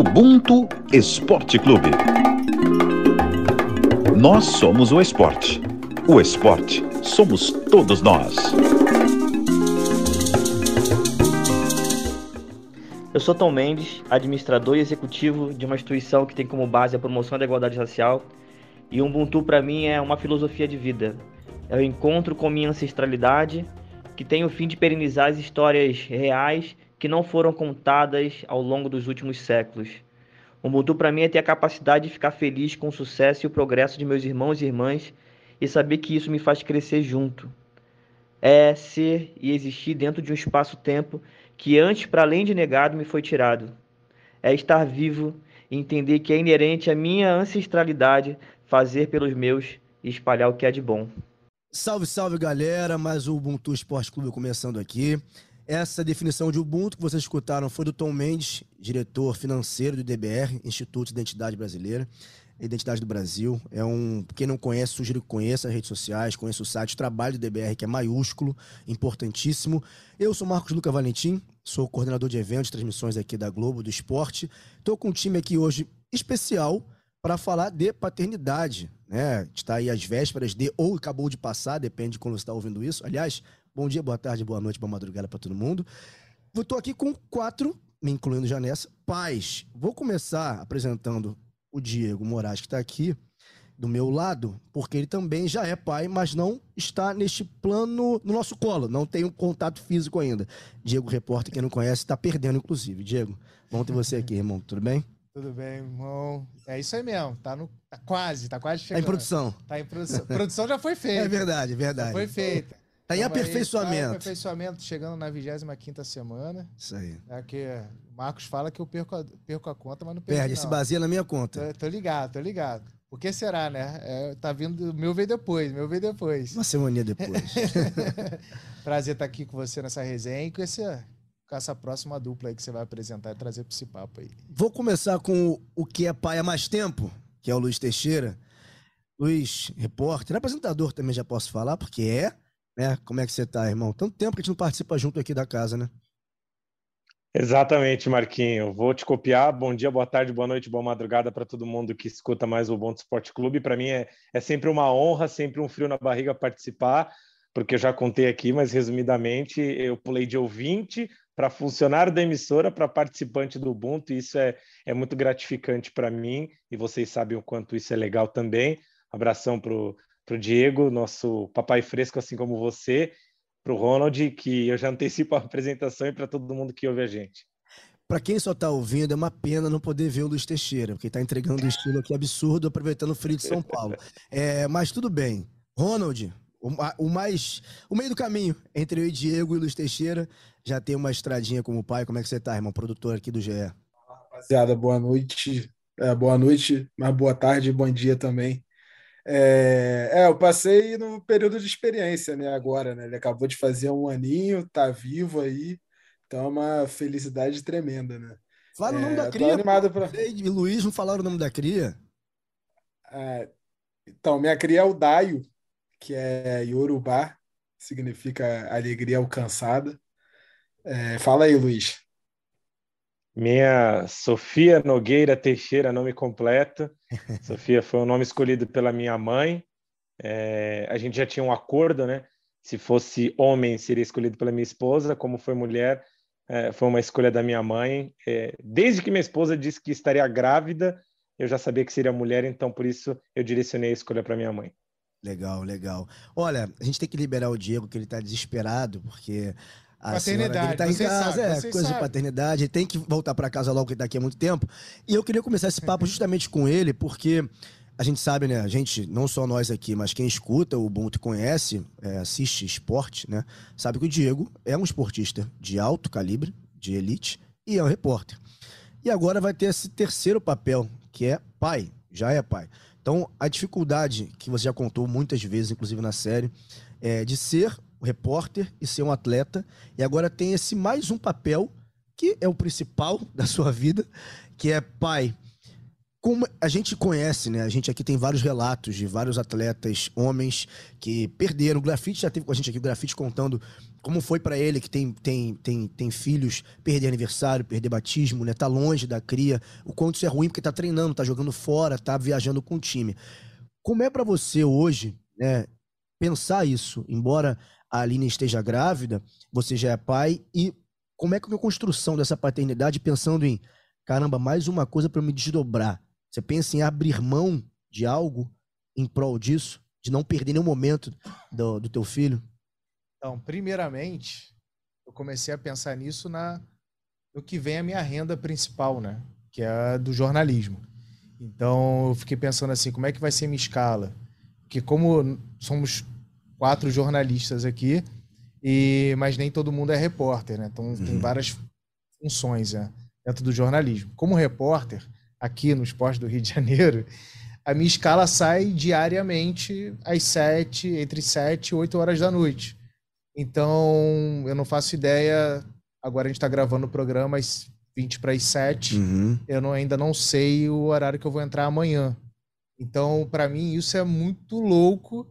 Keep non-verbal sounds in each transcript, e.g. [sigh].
Ubuntu Esporte Clube. Nós somos o esporte. O esporte somos todos nós. Eu sou Tom Mendes, administrador e executivo de uma instituição que tem como base a promoção da igualdade racial. E Ubuntu para mim é uma filosofia de vida. É o encontro com minha ancestralidade, que tem o fim de perenizar as histórias reais que não foram contadas ao longo dos últimos séculos. O Ubuntu para mim é ter a capacidade de ficar feliz com o sucesso e o progresso de meus irmãos e irmãs e saber que isso me faz crescer junto. É ser e existir dentro de um espaço-tempo que antes, para além de negado, me foi tirado. É estar vivo e entender que é inerente à minha ancestralidade fazer pelos meus e espalhar o que é de bom. Salve, salve galera, mais o Ubuntu Esporte Clube começando aqui. Essa definição de Ubuntu que vocês escutaram foi do Tom Mendes, diretor financeiro do IDBR, Instituto de Identidade Brasileira, Identidade do Brasil. É um, quem não conhece, sugiro que conheça as redes sociais, conheça o site, o trabalho do IDBR, que é maiúsculo, importantíssimo. Eu sou Marcos Luca Valentim, sou coordenador de eventos, transmissões aqui da Globo, do esporte. Estou com um time aqui hoje especial para falar de paternidade, né? Está aí às vésperas de, ou acabou de passar, depende de quando você está ouvindo isso. Aliás, Bom dia, boa tarde, boa noite, boa madrugada para todo mundo. Estou aqui com quatro, me incluindo já nessa, pais. Vou começar apresentando o Diego Moraes, que está aqui do meu lado, porque ele também já é pai, mas não está neste plano, no nosso colo, não tem um contato físico ainda. Diego, repórter, quem não conhece, está perdendo, inclusive. Diego, bom ter você aqui, irmão, tudo bem? Tudo bem, irmão. É isso aí mesmo. Tá, no, tá quase, tá quase chegando. Tá em produção. Tá em produção. produção já foi [laughs] feita. É verdade, verdade. Já foi feita. Tá em aperfeiçoamento. Tá em aperfeiçoamento, chegando na 25 semana. Isso aí. É que o Marcos fala que eu perco a, perco a conta, mas não perco. Perde, não. se baseia na minha conta. Tô, tô ligado, tô ligado. Por que será, né? É, tá vindo. Meu veio depois, meu veio depois. Uma semana depois. [laughs] Prazer estar aqui com você nessa resenha e com, esse, com essa próxima dupla aí que você vai apresentar e trazer para esse papo aí. Vou começar com o que é pai há mais tempo, que é o Luiz Teixeira. Luiz, repórter, apresentador também já posso falar, porque é né? Como é que você tá, irmão? Tanto tempo que a gente não participa junto aqui da casa, né? Exatamente, Marquinho. Vou te copiar. Bom dia, boa tarde, boa noite, boa madrugada para todo mundo que escuta mais o Bom Esporte Clube. Para mim é, é sempre uma honra, sempre um frio na barriga participar, porque eu já contei aqui, mas resumidamente, eu pulei de ouvinte para funcionário da emissora, para participante do Ubuntu, isso é, é muito gratificante para mim, e vocês sabem o quanto isso é legal também. Abração para o para o Diego, nosso papai fresco, assim como você, para o Ronald, que eu já antecipo a apresentação e para todo mundo que ouve a gente. Para quem só está ouvindo, é uma pena não poder ver o Luiz Teixeira, porque está entregando um estilo aqui absurdo, aproveitando o frio de São Paulo. [laughs] É, mas tudo bem. Ronald, o, o, mais. O meio do caminho entre eu e Diego e o Luiz Teixeira, já tem uma estradinha como pai. Como é que você está, irmão? Produtor aqui do GE. Rapaziada, boa noite. É, boa noite, mas boa tarde, bom dia também. É, é, eu passei no período de experiência, né? Agora, né? Ele acabou de fazer um aninho, tá vivo aí, então é uma felicidade tremenda, né? Fala o nome da é, cria. animado pra... E Luiz não falaram o nome da cria? É, então, minha cria é o Daio, que é Yorubá, significa alegria alcançada. É, fala aí, Luiz. Minha Sofia Nogueira Teixeira, nome completo. [laughs] Sofia foi o nome escolhido pela minha mãe. É, a gente já tinha um acordo, né? Se fosse homem, seria escolhido pela minha esposa. Como foi mulher, é, foi uma escolha da minha mãe. É, desde que minha esposa disse que estaria grávida, eu já sabia que seria mulher, então por isso eu direcionei a escolha para minha mãe. Legal, legal. Olha, a gente tem que liberar o Diego, que ele está desesperado, porque a paternidade. Tá em casa, sabe, é, coisa sabe. de paternidade. Ele tem que voltar para casa logo daqui a muito tempo. E eu queria começar esse papo justamente com ele, porque a gente sabe, né? A gente, não só nós aqui, mas quem escuta o Ubuntu conhece, é, assiste esporte, né? Sabe que o Diego é um esportista de alto calibre, de elite, e é um repórter. E agora vai ter esse terceiro papel, que é pai. Já é pai. Então, a dificuldade que você já contou muitas vezes, inclusive na série, é de ser repórter e ser um atleta. E agora tem esse mais um papel que é o principal [laughs] da sua vida, que é pai. Como a gente conhece, né? A gente aqui tem vários relatos de vários atletas, homens, que perderam. O Grafite já teve com a gente aqui, o Grafite contando como foi pra ele que tem, tem, tem, tem filhos, perder aniversário, perder batismo, né? Tá longe da cria. O quanto isso é ruim porque tá treinando, tá jogando fora, tá viajando com o time. Como é pra você hoje, né, pensar isso, embora a Aline esteja grávida, você já é pai e como é que a construção dessa paternidade pensando em, caramba, mais uma coisa eu me desdobrar. Você pensa em abrir mão de algo em prol disso, de não perder nenhum momento do, do teu filho? Então, primeiramente, eu comecei a pensar nisso na no que vem a minha renda principal, né? Que é a do jornalismo. Então, eu fiquei pensando assim, como é que vai ser minha escala? Porque como somos quatro jornalistas aqui, e mas nem todo mundo é repórter, né? Então, tem Uhum. várias funções né, dentro do jornalismo. Como repórter, aqui no Esporte do Rio de Janeiro, a minha escala sai diariamente às sete, entre sete e oito horas da noite. Então, eu não faço ideia. Agora a gente está gravando o programa às 20 para as 7. Uhum. Eu não- ainda não sei o horário que eu vou entrar amanhã. Então, para mim, isso é muito louco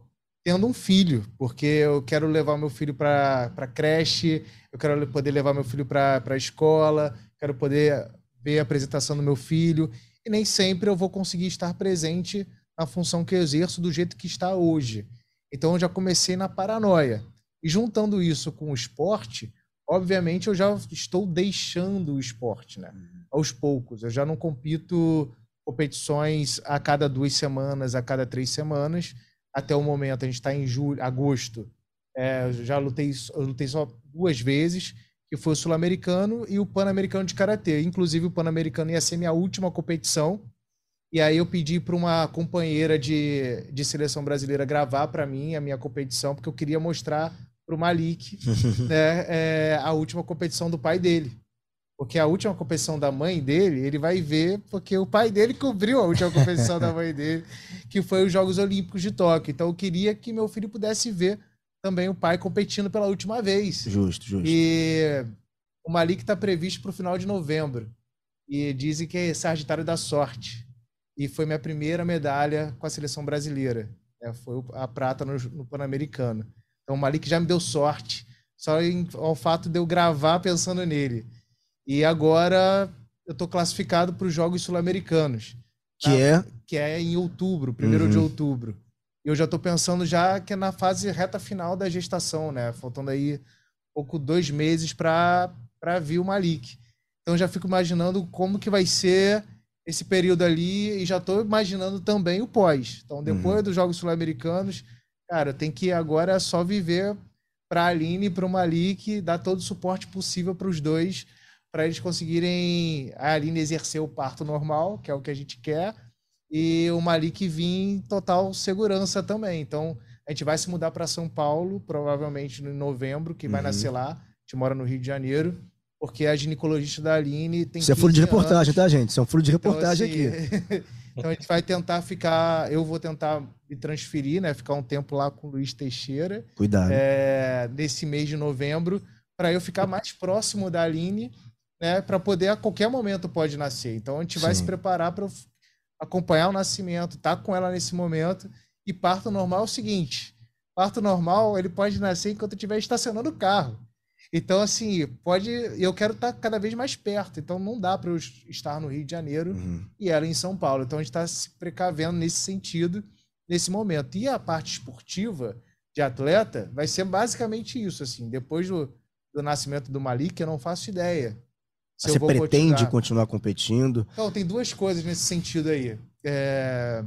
tendo um filho, porque eu quero levar meu filho para creche, eu quero poder levar meu filho para a escola, quero poder ver a apresentação do meu filho, e nem sempre eu vou conseguir estar presente na função que eu exerço do jeito que está hoje. Então, eu já comecei na paranoia. E juntando isso com o esporte, obviamente eu já estou deixando o esporte, né? Aos poucos. Eu já não compito competições a cada duas semanas, a cada três semanas. Até o momento, a gente está em julho, agosto. É, eu já lutei, eu lutei só duas vezes, que foi o Sul-Americano e o Pan-Americano de Karatê. Inclusive, o Pan-Americano ia ser minha última competição. E aí eu pedi para uma companheira de, de seleção brasileira gravar para mim a minha competição, porque eu queria mostrar para o Malik [laughs] né, é, a última competição do pai dele. Porque a última competição da mãe dele, ele vai ver, porque o pai dele cobriu a última competição da mãe dele, que foi os Jogos Olímpicos de Tóquio. Então eu queria que meu filho pudesse ver também o pai competindo pela última vez. Justo, justo. E o Malik está previsto para o final de novembro. E dizem que é Sagitário da Sorte. E foi minha primeira medalha com a seleção brasileira. né? Foi a prata no, no Pan-Americano. Então o Malik já me deu sorte, só em, ao fato de eu gravar pensando nele. E agora eu estou classificado para os Jogos Sul-Americanos, Que é. que é em outubro, primeiro de Uhum. outubro. E eu já estou pensando já que é na fase reta final da gestação, né? Faltando aí pouco dois meses para para vir o Malik. Então já fico imaginando como que vai ser esse período ali e já estou imaginando também o pós. Então depois Uhum. dos Jogos Sul-Americanos, cara, tem que agora só viver para a Aline e para o Malik, dar todo o suporte possível para os dois, para eles conseguirem a Aline exercer o parto normal, que é o que a gente quer, e o Malik vir em total segurança também. Então, a gente vai se mudar para São Paulo, provavelmente em novembro, que vai Uhum. nascer lá. A gente mora no Rio de Janeiro, porque a ginecologista da Aline tem Isso é furo de 15 reportagem, anos. tá, gente? Isso é um furo de Então, reportagem assim, aqui. [laughs] então a gente vai tentar ficar, eu vou tentar me transferir, né, ficar um tempo lá com o Luiz Teixeira, Cuidado. é, nesse mês de novembro, para eu ficar mais próximo da Aline, né, para poder a qualquer momento pode nascer. Então a gente vai Sim. se preparar para acompanhar o nascimento, tá com ela nesse momento. E parto normal é o seguinte: parto normal ele pode nascer enquanto estiver estacionando o carro. Então assim pode, eu quero estar cada vez mais perto. Então não dá para eu estar no Rio de Janeiro Uhum. e ela em São Paulo. Então a gente está se precavendo nesse sentido, nesse momento. E a parte esportiva de atleta vai ser basicamente isso, assim. Depois do, do nascimento do Malik, eu não faço ideia. Você pretende continuar. continuar competindo? Então, tem duas coisas nesse sentido aí. É,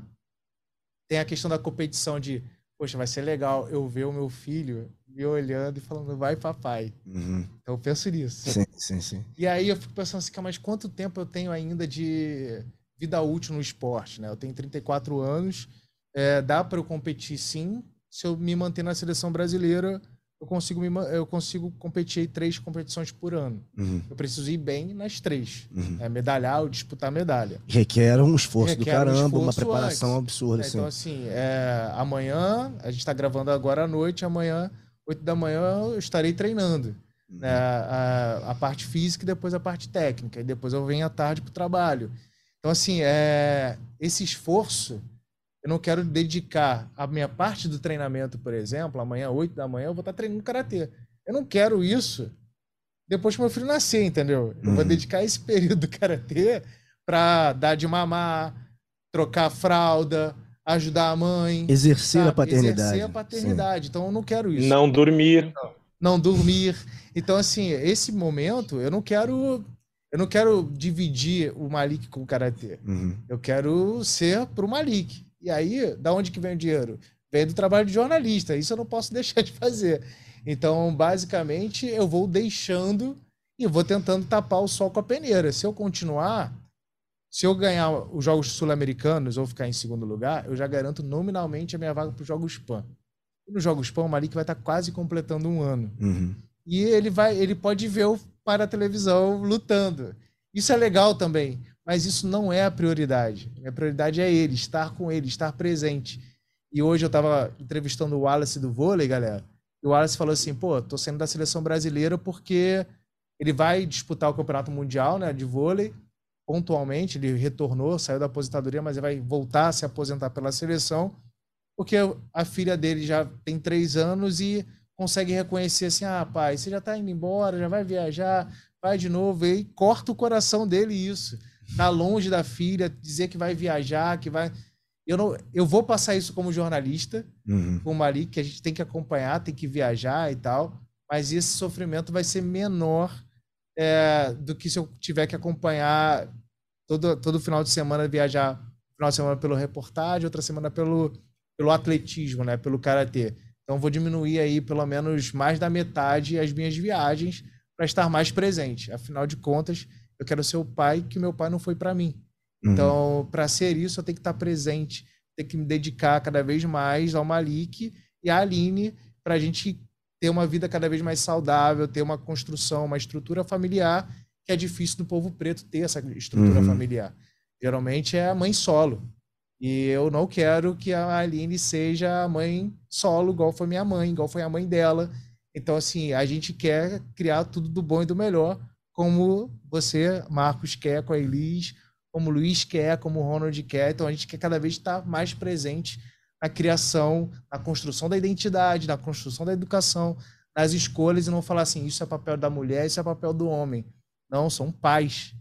Tem a questão da competição de, poxa, vai ser legal eu ver o meu filho me olhando e falando, vai papai. Uhum. Então eu penso nisso. Sim, sim, sim. E aí eu fico pensando assim, "Cara, mas quanto tempo eu tenho ainda de vida útil no esporte, né? Eu tenho 34 anos, é, dá para eu competir sim. Se eu me manter na seleção brasileira, eu consigo, me, eu consigo competir em três competições por ano. Uhum. Eu preciso ir bem nas três. Uhum. É, medalhar ou disputar medalha. Requer um esforço do Requer um caramba, uma esforço preparação antes. absurda, É, assim. então, assim, é, amanhã, a gente está gravando agora à noite, amanhã, 8 da manhã, eu estarei treinando. né, a, a parte física e depois a parte técnica. E depois eu venho à tarde para o trabalho. Então, assim, é, esse esforço, eu não quero dedicar a minha parte do treinamento, por exemplo, amanhã, 8 da manhã, eu vou estar treinando karatê. Eu não quero isso depois que meu filho nascer, entendeu? Eu vou Uhum. dedicar esse [laughs] período do karatê para dar de mamar, trocar fralda, ajudar a mãe, Exercer a sabe? paternidade. Exercer a paternidade. Então eu não quero isso. Não dormir. Não dormir. Então assim, esse momento eu não quero eu não quero dividir o Malik com o karatê. Sim. Uhum. Eu quero ser pro Malik. E aí, da onde que vem o dinheiro? Vem do trabalho de jornalista. Isso eu não posso [laughs] deixar de fazer. Então, basicamente, eu vou deixando e vou tentando tapar o sol com a peneira. Se eu continuar, se eu ganhar os Jogos Sul-Americanos ou ficar em segundo lugar, eu já garanto nominalmente a minha vaga para os Jogos PAN. E nos Jogos PAN, o Malik vai estar quase completando um ano Uhum. e ele vai, ele pode ver o para a televisão lutando. Isso é legal também, mas isso não é a prioridade. Minha prioridade é ele, estar com ele, estar presente. E hoje eu estava entrevistando o Wallace do vôlei, galera. E o Wallace falou assim: pô, tô saindo da seleção brasileira porque ele vai disputar o campeonato mundial, né, de vôlei. Pontualmente, ele retornou, saiu da aposentadoria, mas ele vai voltar a se aposentar pela seleção, porque a filha dele já tem três anos e consegue reconhecer assim: ah, pai, você já tá indo embora, já vai viajar, vai de novo. E corta o coração dele isso. Tá longe da filha, dizer que vai viajar, que vai. Eu, não, eu vou passar isso como jornalista, Uhum. com o Malik, que a gente tem que acompanhar, tem que viajar e tal, mas esse sofrimento vai ser menor é, do que se eu tiver que acompanhar todo, todo final de semana, viajar final de semana pelo reportagem, outra semana pelo, pelo atletismo, né, pelo karatê. Então vou diminuir aí pelo menos mais da metade as minhas viagens para estar mais presente. Afinal de contas, eu quero ser o pai que meu pai não foi para mim. Uhum. Então, para ser isso, eu tenho que estar presente, tenho que me dedicar cada vez mais ao Malik e à Aline para a gente ter uma vida cada vez mais saudável, ter uma construção, uma estrutura familiar que é difícil do povo preto ter essa estrutura Uhum. familiar. Geralmente é a mãe solo. E eu não quero que a Aline seja a mãe solo, igual foi minha mãe, igual foi a mãe dela. Então, assim, a gente quer criar tudo do bom e do melhor, como você, Marcos, quer com a Elis, como o Luiz quer, como o Ronald quer. Então, a gente quer cada vez estar mais presente na criação, na construção da identidade, na construção da educação, nas escolhas, e não falar assim, isso é papel da mulher, isso é papel do homem. Não, são pais.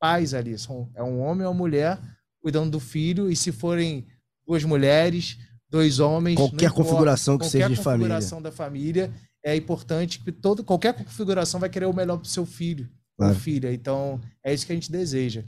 Pais ali. São, é um homem ou uma mulher cuidando do filho, e se forem duas mulheres, dois homens. Qualquer importa, configuração que qualquer seja de família. configuração da família, é importante que todo, qualquer configuração vai querer o melhor para o seu filho Claro. ou filha. Então, é isso que a gente deseja.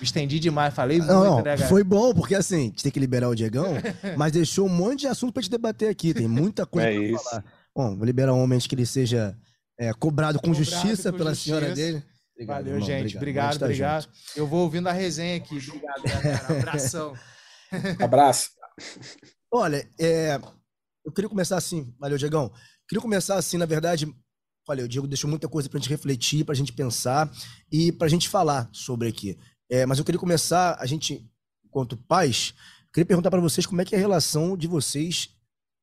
Estendi demais, falei muito, Não, não, né, cara? foi bom, porque assim, a gente tem que liberar o Diegão, [laughs] mas deixou um monte de assunto pra gente debater aqui. Tem muita [laughs] coisa É pra isso. falar. Bom, vou liberar um homem antes que ele seja é, cobrado com Cobrado justiça com pela justiça. senhora dele. Obrigado, Valeu, irmão, gente. Obrigado, Vamos estar obrigado. Eu vou ouvindo a resenha aqui. Obrigado, galera. [laughs] Abração. Abraço. Olha, é, eu queria começar assim, valeu, Diegão. Queria começar assim, na verdade, olha, o Diego deixou muita coisa pra gente refletir, pra gente pensar e pra gente falar sobre aqui. É, mas eu queria começar, a gente, enquanto pais, queria perguntar pra vocês como é que é a relação de vocês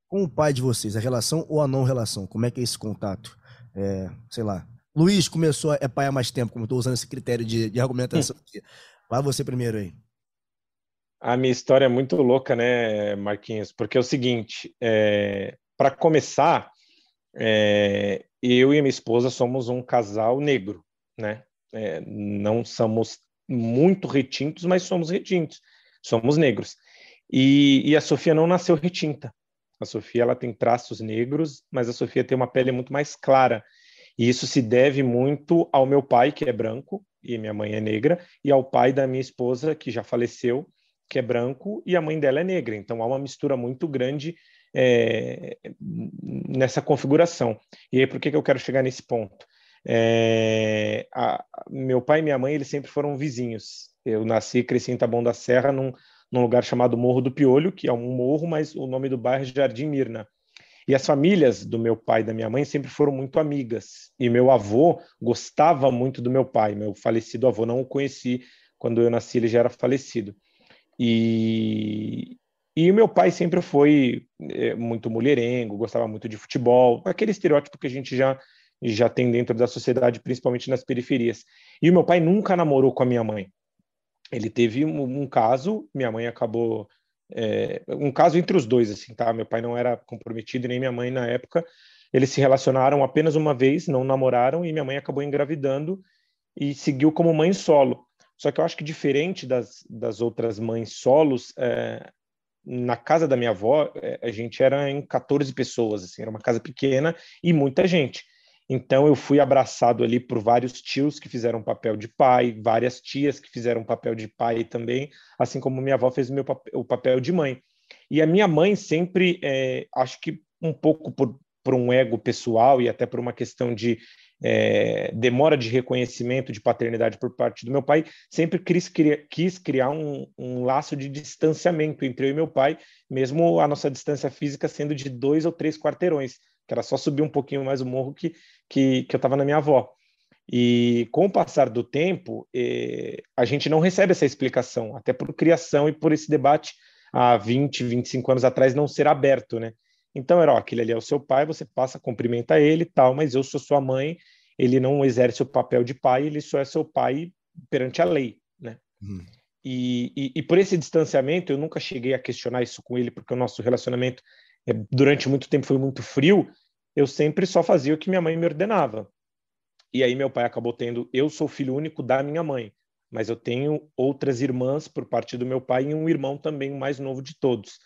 com o pai de vocês, a relação ou a não relação, como é que é esse contato? É, sei lá. Luiz começou, a- é pai há mais tempo, como eu tô usando esse critério de, de argumentação aqui. Vai você primeiro aí. A minha história é muito louca, né, Marquinhos? Porque é o seguinte, para começar, é, eu e minha esposa somos um casal negro, né? É, não somos muito retintos, mas somos retintos, somos negros. E, e a Sofia não nasceu retinta. A Sofia ela tem traços negros, mas a Sofia tem uma pele muito mais clara. E isso se deve muito ao meu pai, que é branco, e minha mãe é negra, e ao pai da minha esposa, que já faleceu, que é branco, e a mãe dela é negra. Então há uma mistura muito grande é, nessa configuração. E aí, por que, que eu quero chegar nesse ponto? É, a- meu pai e minha mãe, eles sempre foram vizinhos. Eu nasci e cresci em Taboão da Serra, num, num lugar chamado Morro do Piolho, que é um morro, mas o nome do bairro é Jardim Mirna. E as famílias do meu pai e da minha mãe sempre foram muito amigas. E meu avô gostava muito do meu pai, meu falecido avô. Não o conheci quando eu nasci, ele já era falecido. E, e o meu pai sempre foi é, muito mulherengo, gostava muito de futebol, aquele estereótipo que a gente já, já tem dentro da sociedade, principalmente nas periferias. E o meu pai nunca namorou com a minha mãe. Ele teve um, um caso, minha mãe acabou. é, um caso entre os dois, assim, tá? Meu pai não era comprometido, nem minha mãe na época. eles se relacionaram apenas uma vez, não namoraram, e minha mãe acabou engravidando e seguiu como mãe solo. Só que eu acho que diferente das, das outras mães solos, é, na casa da minha avó, é, a gente era em 14 pessoas, assim, era uma casa pequena e muita gente. Então eu fui abraçado ali por vários tios que fizeram papel de pai, várias tias que fizeram papel de pai também, assim como minha avó fez o, meu, o papel de mãe. E a minha mãe sempre, é, acho que um pouco por, por um ego pessoal e até por uma questão de é, demora de reconhecimento de paternidade por parte do meu pai, sempre quis, quis criar um, um, laço de distanciamento entre eu e meu pai, mesmo a nossa distância física sendo de dois ou três quarteirões, que era só subir um pouquinho mais o morro que, que, que eu estava na minha avó. E com o passar do tempo, eh, a gente não recebe essa explicação, até por criação e por esse debate há 20, 25 anos atrás não ser aberto, né? Então era, ó, aquele ali é o seu pai, você passa, cumprimenta ele e tal, mas eu sou sua mãe, ele não exerce o papel de pai, ele só é seu pai perante a lei, né? Hum. E, e, e, por esse distanciamento, eu nunca cheguei a questionar isso com ele, porque o nosso relacionamento é, durante muito tempo foi muito frio, eu sempre só fazia o que minha mãe me ordenava. E aí meu pai acabou tendo, eu sou filho único da minha mãe, mas eu tenho outras irmãs por parte do meu pai e um irmão também, o mais novo de todos.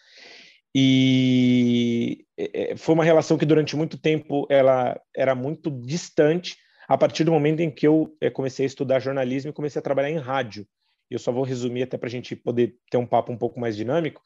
E é, é, foi uma relação que durante muito tempo ela era muito distante, a partir do momento em que eu é, comecei a estudar jornalismo e comecei a trabalhar em rádio. Eu só vou resumir até para a gente poder ter um papo um pouco mais dinâmico.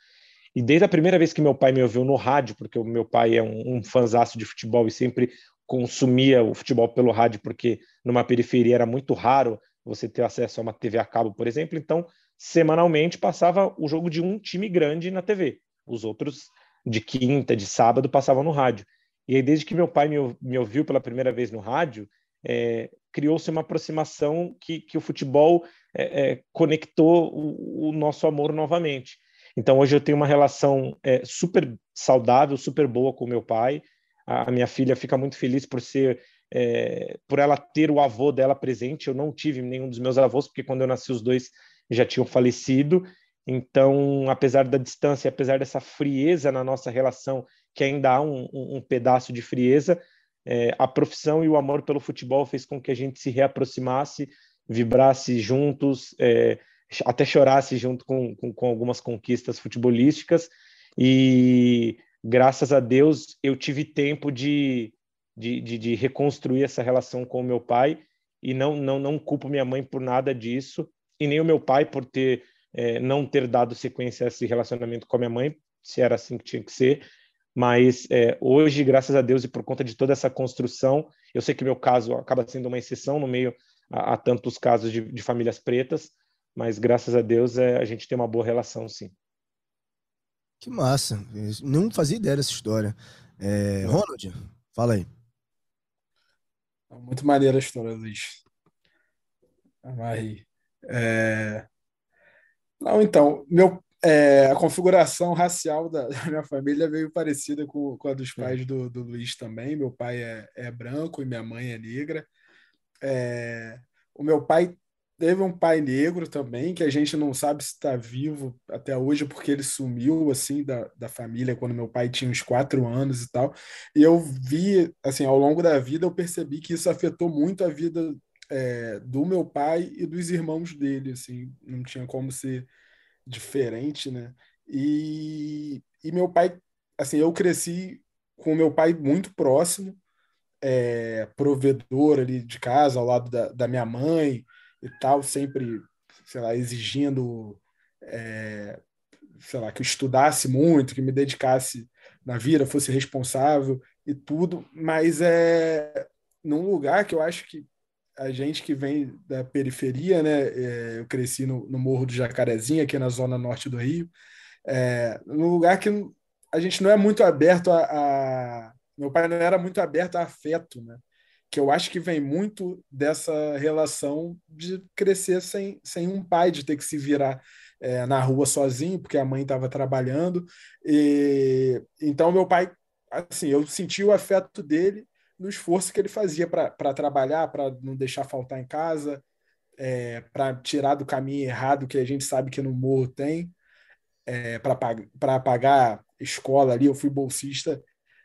E desde a primeira vez que meu pai me ouviu no rádio, porque o meu pai é um, um de futebol e sempre consumia o futebol pelo rádio, porque numa periferia era muito raro você ter acesso a uma TV a cabo, por exemplo. Então, semanalmente passava o jogo de um time grande na TV. Os outros de quinta, de sábado, passavam no rádio. E aí, desde que meu pai me, me ouviu pela primeira vez no rádio, é, criou-se uma aproximação que, que o futebol é, é, conectou o, o, nosso amor novamente. Então, hoje eu tenho uma relação é, super saudável, super boa com meu pai. A, a minha filha fica muito feliz por ser é, por ela ter o avô dela presente. Eu não tive nenhum dos meus avós, porque quando eu nasci, os dois já tinham falecido. Então, apesar da distância, apesar dessa frieza na nossa relação, que ainda há um, um, um pedaço de frieza, é, a profissão e o amor pelo futebol fez com que a gente se reaproximasse, vibrasse juntos, é, até chorasse junto com, com, com, algumas conquistas futebolísticas. E graças a Deus eu tive tempo de, de, de, de reconstruir essa relação com o meu pai e não, não, não culpo minha mãe por nada disso e nem o meu pai por ter é, não ter dado sequência a esse relacionamento com a minha mãe, se era assim que tinha que ser. Mas é, hoje, graças a Deus e por conta de toda essa construção, eu sei que meu caso acaba sendo uma exceção no meio a, a tantos casos de, de, famílias pretas, mas graças a Deus é, a gente tem uma boa relação, sim. Que massa! Eu não fazia ideia dessa história. É, Ronald, fala aí. Muito maneira a história, Luiz. Amarrei. É... Não, então, meu, é, a configuração racial da, [laughs] da, minha família veio parecida com, com a dos pais do, do Luiz também. Meu pai é, é branco e minha mãe é negra. É, o meu pai teve um pai negro também, que a gente não sabe se está vivo até hoje, porque ele sumiu assim da, da família quando meu pai tinha uns quatro anos e tal. E eu vi, assim, ao longo da vida, eu percebi que isso afetou muito a vida é, do meu pai e dos irmãos dele, assim, não tinha como ser diferente, né? E, e meu pai, assim, eu cresci com meu pai muito próximo, é, provedor ali de casa, ao lado da, da minha mãe e tal, sempre, sei lá, exigindo, é, sei lá, que eu estudasse muito, que me dedicasse na vida, fosse responsável e tudo, mas é num lugar que eu acho que a gente que vem da periferia, né? É, eu cresci no, no, Morro do Jacarezinho, aqui na zona norte do Rio, é, num lugar que a gente não é muito aberto a, a, Meu pai não era muito aberto a afeto, né? Que eu acho que vem muito dessa relação de crescer sem, sem um pai, de ter que se virar é, na rua sozinho, porque a mãe estava trabalhando. E, então, meu pai, assim, eu senti o afeto dele no esforço que ele fazia para trabalhar, para não deixar faltar em casa, é, para tirar do caminho errado que a gente sabe que no morro tem, é, para pagar escola ali. Eu fui bolsista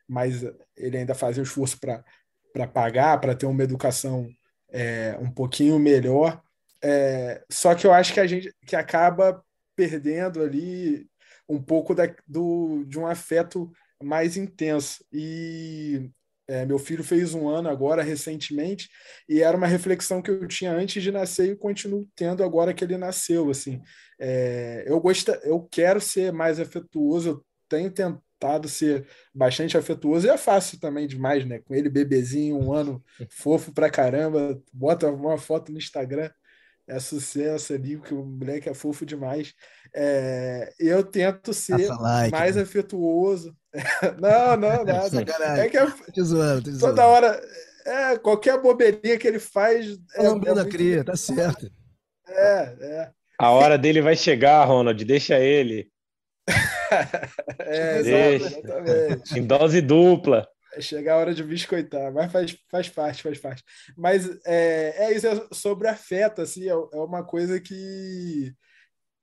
mas ele ainda fazia o esforço para pagar, para ter uma educação é, um pouquinho melhor. É, só que eu acho que a gente que acaba perdendo ali um pouco da, do, de um afeto mais intenso. E é, meu filho fez um ano agora, recentemente, e era uma reflexão que eu tinha antes de nascer e continuo tendo agora que ele nasceu. Assim, é, eu gosto, eu quero ser mais afetuoso, eu tenho tentado ser bastante afetuoso, e é fácil também demais, né? Com ele bebezinho, um ano fofo pra caramba, bota uma foto no Instagram, é sucesso ali, porque o moleque é fofo demais. É, eu tento ser like, mais né? afetuoso. [laughs] não, não, [laughs] nada. É que é, te zoando. toda hora, é, qualquer bobeirinha que ele faz. É, é da cria, tá certo. É, é. A hora dele vai chegar, Ronald, deixa ele. [laughs] é, deixa. exatamente. Em dose dupla. É chegar a hora de biscoitar, mas faz, faz parte, faz parte. Mas é, é isso, é sobre afeto, assim, é, é uma coisa que,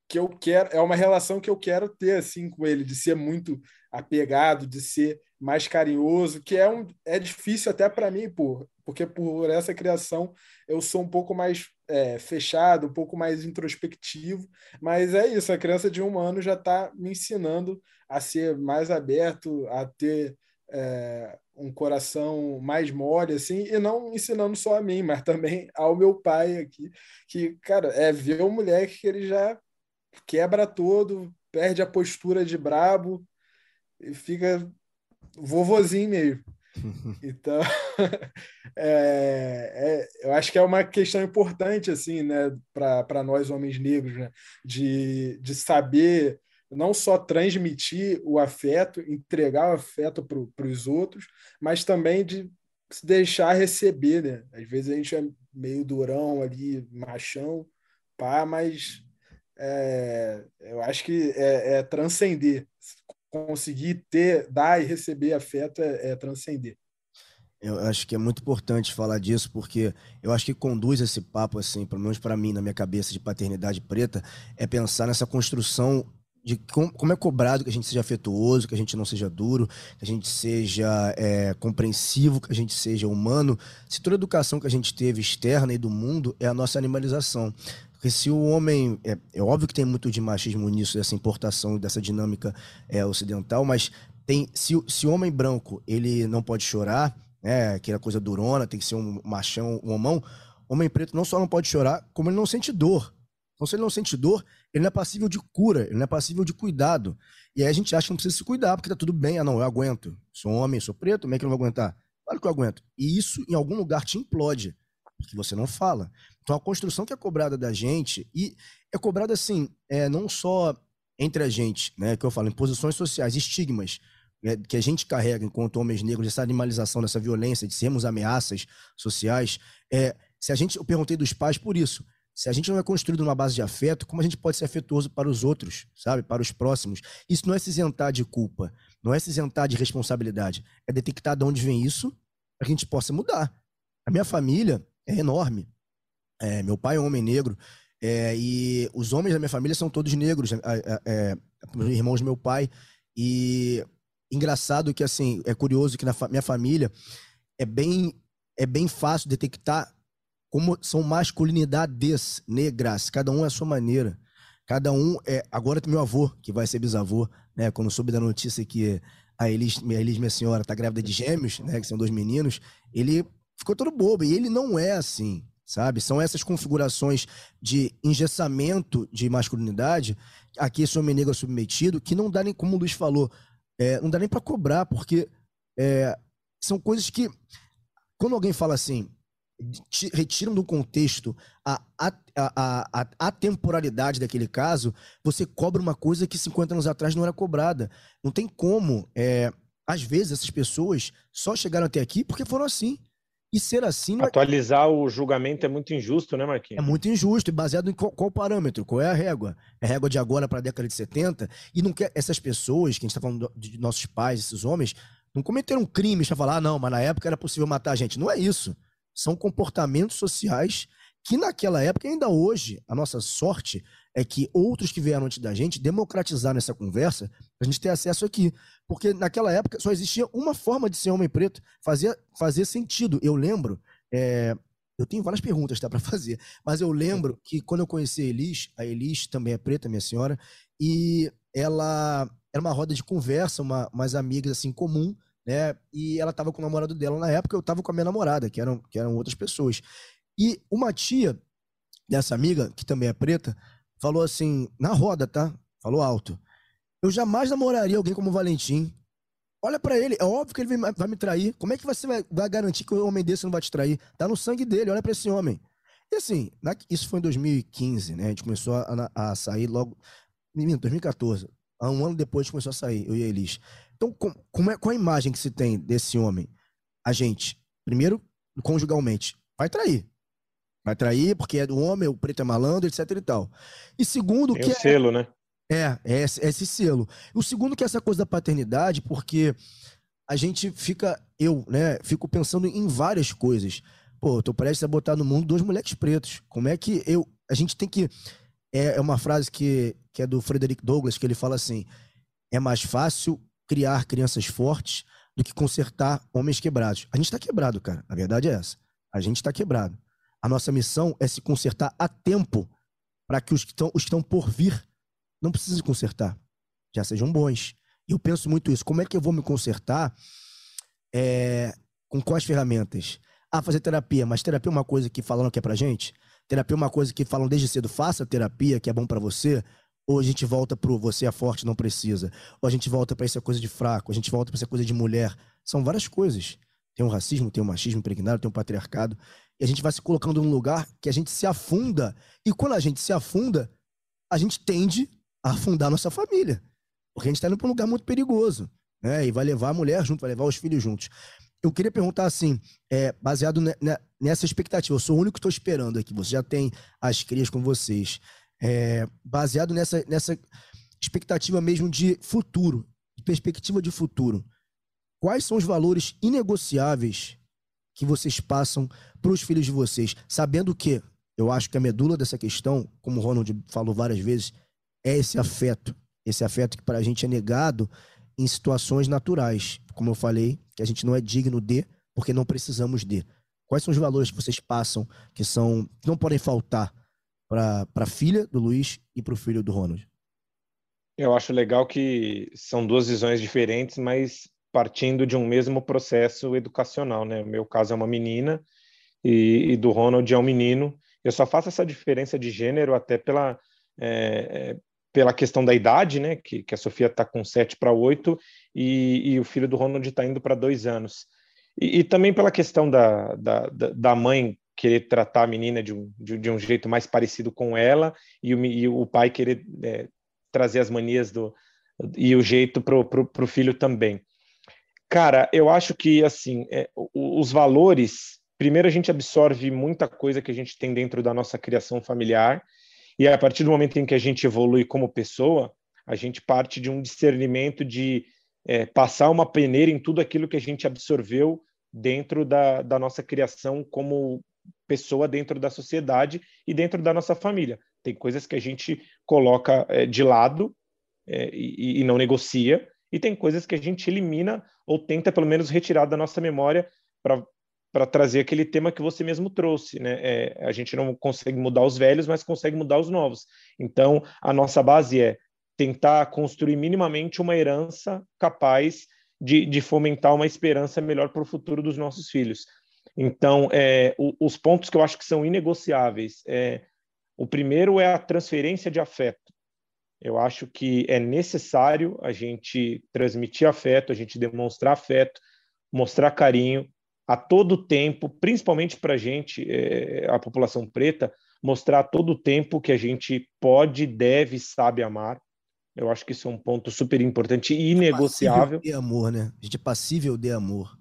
que eu quero, é uma relação que eu quero ter, assim, com ele, de ser muito apegado, de ser mais carinhoso, que é, um, é difícil até para mim, por, porque por essa criação eu sou um pouco mais é, fechado, um pouco mais introspectivo, mas é isso, a criança de um ano já está me ensinando a ser mais aberto, a ter é, um coração mais mole, assim, e não ensinando só a mim, mas também ao meu pai aqui, que, cara, é ver o moleque que ele já quebra todo, perde a postura de brabo e fica vovozinho mesmo. [laughs] Então, [laughs] é, é, eu acho que é uma questão importante, assim, né, para nós homens negros, né, de, de saber não só transmitir o afeto, entregar o afeto para os outros, mas também de se deixar receber, né? Às vezes a gente é meio durão ali, machão, pá, mas é, eu acho que é, é, transcender. Conseguir ter, dar e receber afeto é, é transcender. Eu acho que é muito importante falar disso, porque eu acho que conduz esse papo, assim, pelo menos para mim, na minha cabeça de paternidade preta, é pensar nessa construção de com, como é cobrado que a gente seja afetuoso, que a gente não seja duro, que a gente seja é, compreensivo, que a gente seja humano, se toda a educação que a gente teve externa e do mundo é a nossa animalização. Porque se o homem. É, é óbvio que tem muito de machismo nisso, dessa importação, dessa dinâmica é, ocidental, mas tem se, se o homem branco ele não pode chorar, né, aquela coisa durona, tem que ser um machão, um homão, homem preto não só não pode chorar, como ele não sente dor. Então, se ele não sente dor, ele não é passível de cura, ele não é passível de cuidado. E aí a gente acha que não precisa se cuidar, porque tá tudo bem. Ah, não, eu aguento. Sou homem, sou preto, como é que eu não vou aguentar? Claro que eu aguento. E isso, em algum lugar, te implode, porque você não fala. Então, a construção que é cobrada da gente, e é cobrada assim, é, não só entre a gente, né, que eu falo, em posições sociais, estigmas, né, que a gente carrega enquanto homens negros, essa animalização, dessa violência, de sermos ameaças sociais. É, se a gente, eu perguntei dos pais por isso. Se a gente não é construído numa base de afeto, como a gente pode ser afetuoso para os outros, sabe? Para os próximos? Isso não é se isentar de culpa, não é se isentar de responsabilidade. É detectar de onde vem isso para que a gente possa mudar. A minha família é enorme. É, meu pai é um homem negro é, e os homens da minha família são todos negros, é, é, é irmãos do meu pai. E engraçado que, assim, é curioso que na minha família é bem, é bem fácil detectar como são masculinidades negras, cada um é a sua maneira. Cada um é. Agora tem meu avô, que vai ser bisavô, né? Quando soube da notícia que a Elis, minha Elis, minha senhora, tá grávida de gêmeos, né? Que são dois meninos, ele ficou todo bobo. E ele não é assim, sabe? São essas configurações de engessamento de masculinidade, aqui esse homem negro é submetido, que não dá nem, como o Luiz falou, é, não dá nem para cobrar, porque é, são coisas que. Quando alguém fala assim, retiram do contexto a, a, a, a, temporalidade daquele caso, você cobra uma coisa que 50 anos atrás não era cobrada. Não tem como. É, às vezes, essas pessoas só chegaram até aqui porque foram assim. E ser assim. É Atualizar é... o julgamento é muito injusto, né, Marquinhos? É muito injusto. E baseado em qual, qual parâmetro? Qual é a régua? É a régua de agora para a década de 70? E não quer. Essas pessoas, que a gente está falando de nossos pais, esses homens, não cometeram crimes para falar, ah, não, mas na época era possível matar a gente. Não é isso. São comportamentos sociais que naquela época, ainda hoje, a nossa sorte é que outros que vieram antes da gente democratizaram essa conversa para a gente ter acesso aqui. Porque naquela época só existia uma forma de ser homem preto. Fazia, fazia sentido. Eu lembro. É, eu tenho várias perguntas tá, para fazer, mas eu lembro que quando eu conheci a Elis, a Elis também é preta, minha senhora, e ela era uma roda de conversa, uma, umas amigas assim comum, né? E ela estava com o namorado dela na época, eu estava com a minha namorada, que eram, que eram outras pessoas. E uma tia dessa amiga, que também é preta, falou assim, na roda, tá? Falou alto. Eu jamais namoraria alguém como o Valentim. Olha para ele, é óbvio que ele vai me trair. Como é que você vai, garantir que um homem desse não vai te trair? Tá no sangue dele, olha para esse homem. E assim, isso foi em 2015, né? A gente começou a, a sair logo. Menino, 2014. Um ano depois a gente começou a sair, eu e a Elis. Então, com, como é, qual a imagem que se tem desse homem? A gente, primeiro, conjugalmente, vai trair. Vai trair porque é do homem, o preto é malandro, etc e tal. E segundo, Tem que o é, selo, né? É, é esse, é esse selo. O segundo que é essa coisa da paternidade, porque a gente fica, eu, né, fico pensando em várias coisas. Pô, eu tô prestes a botar no mundo dois moleques pretos. Como é que eu, a gente tem que é, é uma frase que, que é do Frederick Douglass, que ele fala assim: é mais fácil criar crianças fortes do que consertar homens quebrados. A gente está quebrado, cara. A verdade é essa. A gente está quebrado. A nossa missão é se consertar a tempo para que os que estão por vir não precisem consertar, já sejam bons. Eu penso muito isso. Como é que eu vou me consertar é, com quais ferramentas? Ah, fazer terapia. Mas terapia é uma coisa que falam que é pra gente? Terapia é uma coisa que falam desde cedo. Faça terapia, que é bom para você. Ou a gente volta pro você é forte, não precisa. Ou a gente volta para essa coisa de fraco. A gente volta para essa coisa de mulher. São várias coisas. Tem o racismo, tem o machismo impregnado, tem o patriarcado. E a gente vai se colocando num lugar que a gente se afunda. E quando a gente se afunda, a gente tende a afundar a nossa família. Porque a gente está indo para um lugar muito perigoso. Né? E vai levar a mulher junto, vai levar os filhos juntos. Eu queria perguntar assim, é, baseado nessa expectativa, eu sou o único que estou esperando aqui, você já tem as crias com vocês. É, baseado nessa, nessa expectativa mesmo de futuro, de perspectiva de futuro, quais são os valores inegociáveis que vocês passam para os filhos de vocês, sabendo que eu acho que a medula dessa questão, como o Ronald falou várias vezes, é esse afeto. Esse afeto que para a gente é negado em situações naturais. Como eu falei, que a gente não é digno de, porque não precisamos de. Quais são os valores que vocês passam que são que não podem faltar para a filha do Luiz e para o filho do Ronald? Eu acho legal que são duas visões diferentes, mas partindo de um mesmo processo educacional, né? O meu caso é uma menina e, e do Ronald é um menino. Eu só faço essa diferença de gênero até pela, é, é pela questão da idade, né? Que, que a Sofia está com 7 para 8 e, e, o filho do Ronald está indo para dois anos. E, e, também pela questão da, da, da mãe querer tratar a menina de um, de, de um jeito mais parecido com ela e o, e o pai querer é, trazer as manias do, e o jeito para o filho também. Cara, eu acho que assim é, os valores. Primeiro, a gente absorve muita coisa que a gente tem dentro da nossa criação familiar, e a partir do momento em que a gente evolui como pessoa, a gente parte de um discernimento de é, passar uma peneira em tudo aquilo que a gente absorveu dentro da, da nossa criação como pessoa dentro da sociedade e dentro da nossa família. Tem coisas que a gente coloca é, de lado é, e, e, não negocia, e tem coisas que a gente elimina ou tenta pelo menos retirar da nossa memória para trazer aquele tema que você mesmo trouxe, né? É, a gente não consegue mudar os velhos, mas consegue mudar os novos. Então, a nossa base é tentar construir minimamente uma herança capaz de, de fomentar uma esperança melhor para o futuro dos nossos filhos. Então, é, o, os pontos que eu acho que são inegociáveis é o primeiro é a transferência de afeto. Eu acho que é necessário a gente transmitir afeto, a gente demonstrar afeto, mostrar carinho a todo tempo, principalmente para a gente, é, a população preta, mostrar a todo tempo que a gente pode, deve, sabe amar. Eu acho que isso é um ponto super importante e inegociável. de amor, né? A gente é passível de amor.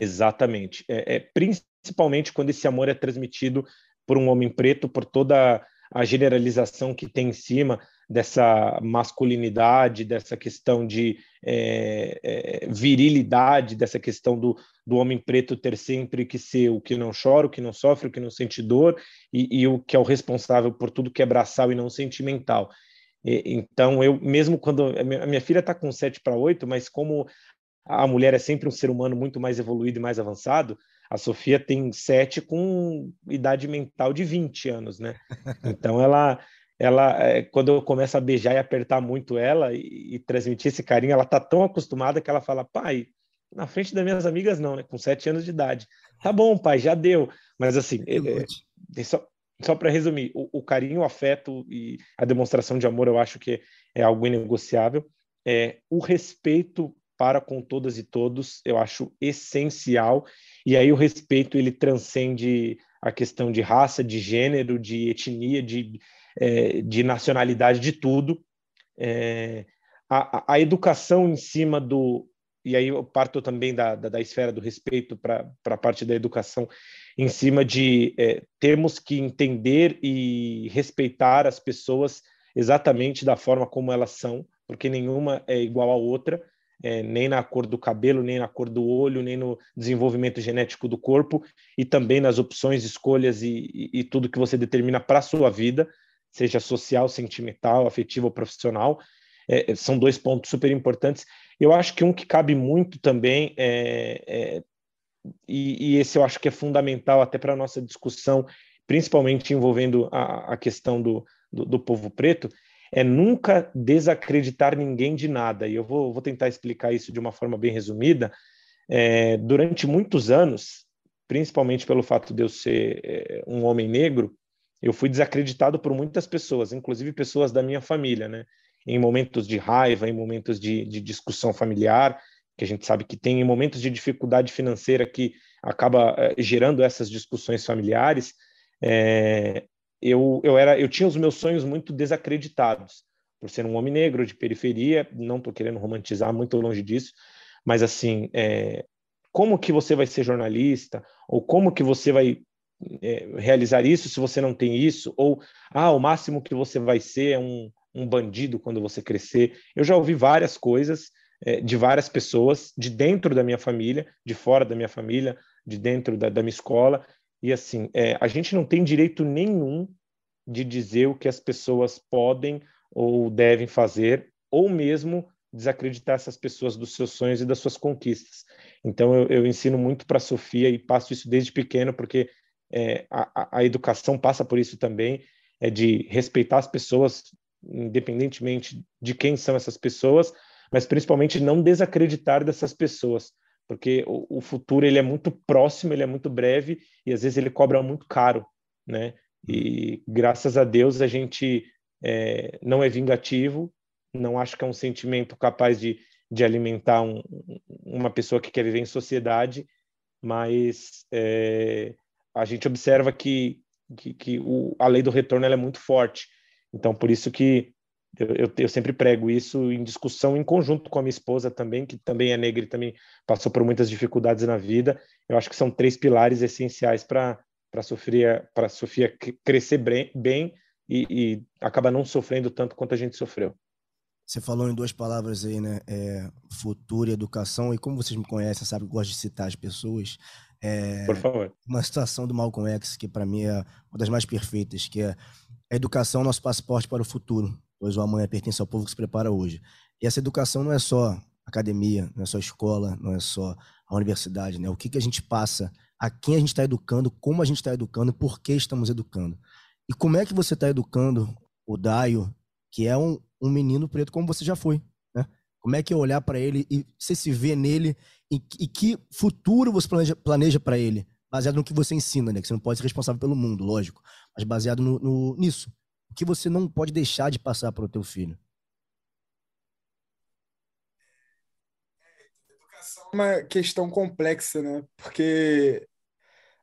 Exatamente. É, é, principalmente quando esse amor é transmitido por um homem preto, por toda a generalização que tem em cima dessa masculinidade, dessa questão de é, é, virilidade, dessa questão do, do homem preto ter sempre que ser o que não chora, o que não sofre, o que não sente dor e, e o que é o responsável por tudo que é braçal e não sentimental. Então, eu mesmo quando a minha filha está com 7 para 8, mas como a mulher é sempre um ser humano muito mais evoluído e mais avançado, a Sofia tem 7 com idade mental de 20 anos, né? [laughs] Então ela ela é, quando eu começo a beijar e apertar muito ela e, e, transmitir esse carinho, ela tá tão acostumada que ela fala, pai, na frente das minhas amigas não, né? Com sete anos de idade. Tá bom, pai, já deu. Mas assim, é, é, só, só para resumir, o, o, carinho, o afeto e a demonstração de amor, eu acho que é algo inegociável. É, o respeito para com todas e todos, eu acho essencial. E aí o respeito ele transcende a questão de raça, de gênero, de etnia, de, é, de nacionalidade, de tudo. É, a, a, educação em cima do. E aí eu parto também da, da, da esfera do respeito para a parte da educação, em cima de é, temos que entender e respeitar as pessoas exatamente da forma como elas são, porque nenhuma é igual à outra. É, nem na cor do cabelo, nem na cor do olho, nem no desenvolvimento genético do corpo, e também nas opções, escolhas e, e, e tudo que você determina para a sua vida seja social, sentimental, afetivo ou profissional. É, é, são dois pontos super importantes. Eu acho que um que cabe muito também, é, é e, e, esse eu acho que é fundamental até para a nossa discussão, principalmente envolvendo a, a questão do, do, do, povo preto, é nunca desacreditar ninguém de nada. E eu vou, vou tentar explicar isso de uma forma bem resumida. É, durante muitos anos, principalmente pelo fato de eu ser é, um homem negro, eu fui desacreditado por muitas pessoas, inclusive pessoas da minha família, né? Em momentos de raiva, em momentos de, de discussão familiar, que a gente sabe que tem, em momentos de dificuldade financeira que acaba eh, gerando essas discussões familiares, é, eu, eu, era, eu tinha os meus sonhos muito desacreditados, por ser um homem negro de periferia, não estou querendo romantizar, muito longe disso, mas assim, é, como que você vai ser jornalista, ou como que você vai é, realizar isso se você não tem isso, ou ah, o máximo que você vai ser é um, um bandido quando você crescer. Eu já ouvi várias coisas é, de várias pessoas, de dentro da minha família, de fora da minha família, de dentro da, da minha escola, e assim, é, a gente não tem direito nenhum de dizer o que as pessoas podem ou devem fazer, ou mesmo desacreditar essas pessoas dos seus sonhos e das suas conquistas. Então, eu, eu ensino muito para a Sofia e passo isso desde pequeno, porque é, a, a educação passa por isso também, é de respeitar as pessoas, independentemente de quem são essas pessoas, mas principalmente não desacreditar dessas pessoas, porque o, o, futuro ele é muito próximo, ele é muito breve e às vezes ele cobra muito caro, né? E graças a Deus a gente é, não é vingativo, não acho que é um sentimento capaz de, de alimentar um, uma pessoa que quer viver em sociedade, mas é, a gente observa que, que, que o, a lei do retorno é muito forte. Então, por isso que eu, eu, eu, sempre prego isso em discussão em conjunto com a minha esposa também, que também é negra e também passou por muitas dificuldades na vida. Eu acho que são três pilares essenciais para para Sofia para Sofia crescer bem, bem e, e acabar não sofrendo tanto quanto a gente sofreu. Você falou em duas palavras aí, né? É, futuro e educação. E como vocês me conhecem, sabe eu gosto de citar as pessoas. É, Por favor. Uma situação do Malcolm X que para mim é uma das mais perfeitas, que é a educação nosso passaporte para o futuro, pois o amanhã pertence ao povo que se prepara hoje. E essa educação não é só academia, não é só escola, não é só a universidade, né? O que, que a gente passa, a quem a gente está educando, como a gente está educando, por que estamos educando. E como é que você está educando o Daio, que é um, um menino preto como você já foi, né? Como é que é olhar para ele e você se vê nele e, e que futuro você planeja, para ele? Baseado no que você ensina, né? Que você não pode ser responsável pelo mundo, lógico. Mas baseado no, no nisso. O que você não pode deixar de passar para o teu filho? Educação é uma questão complexa, né? Porque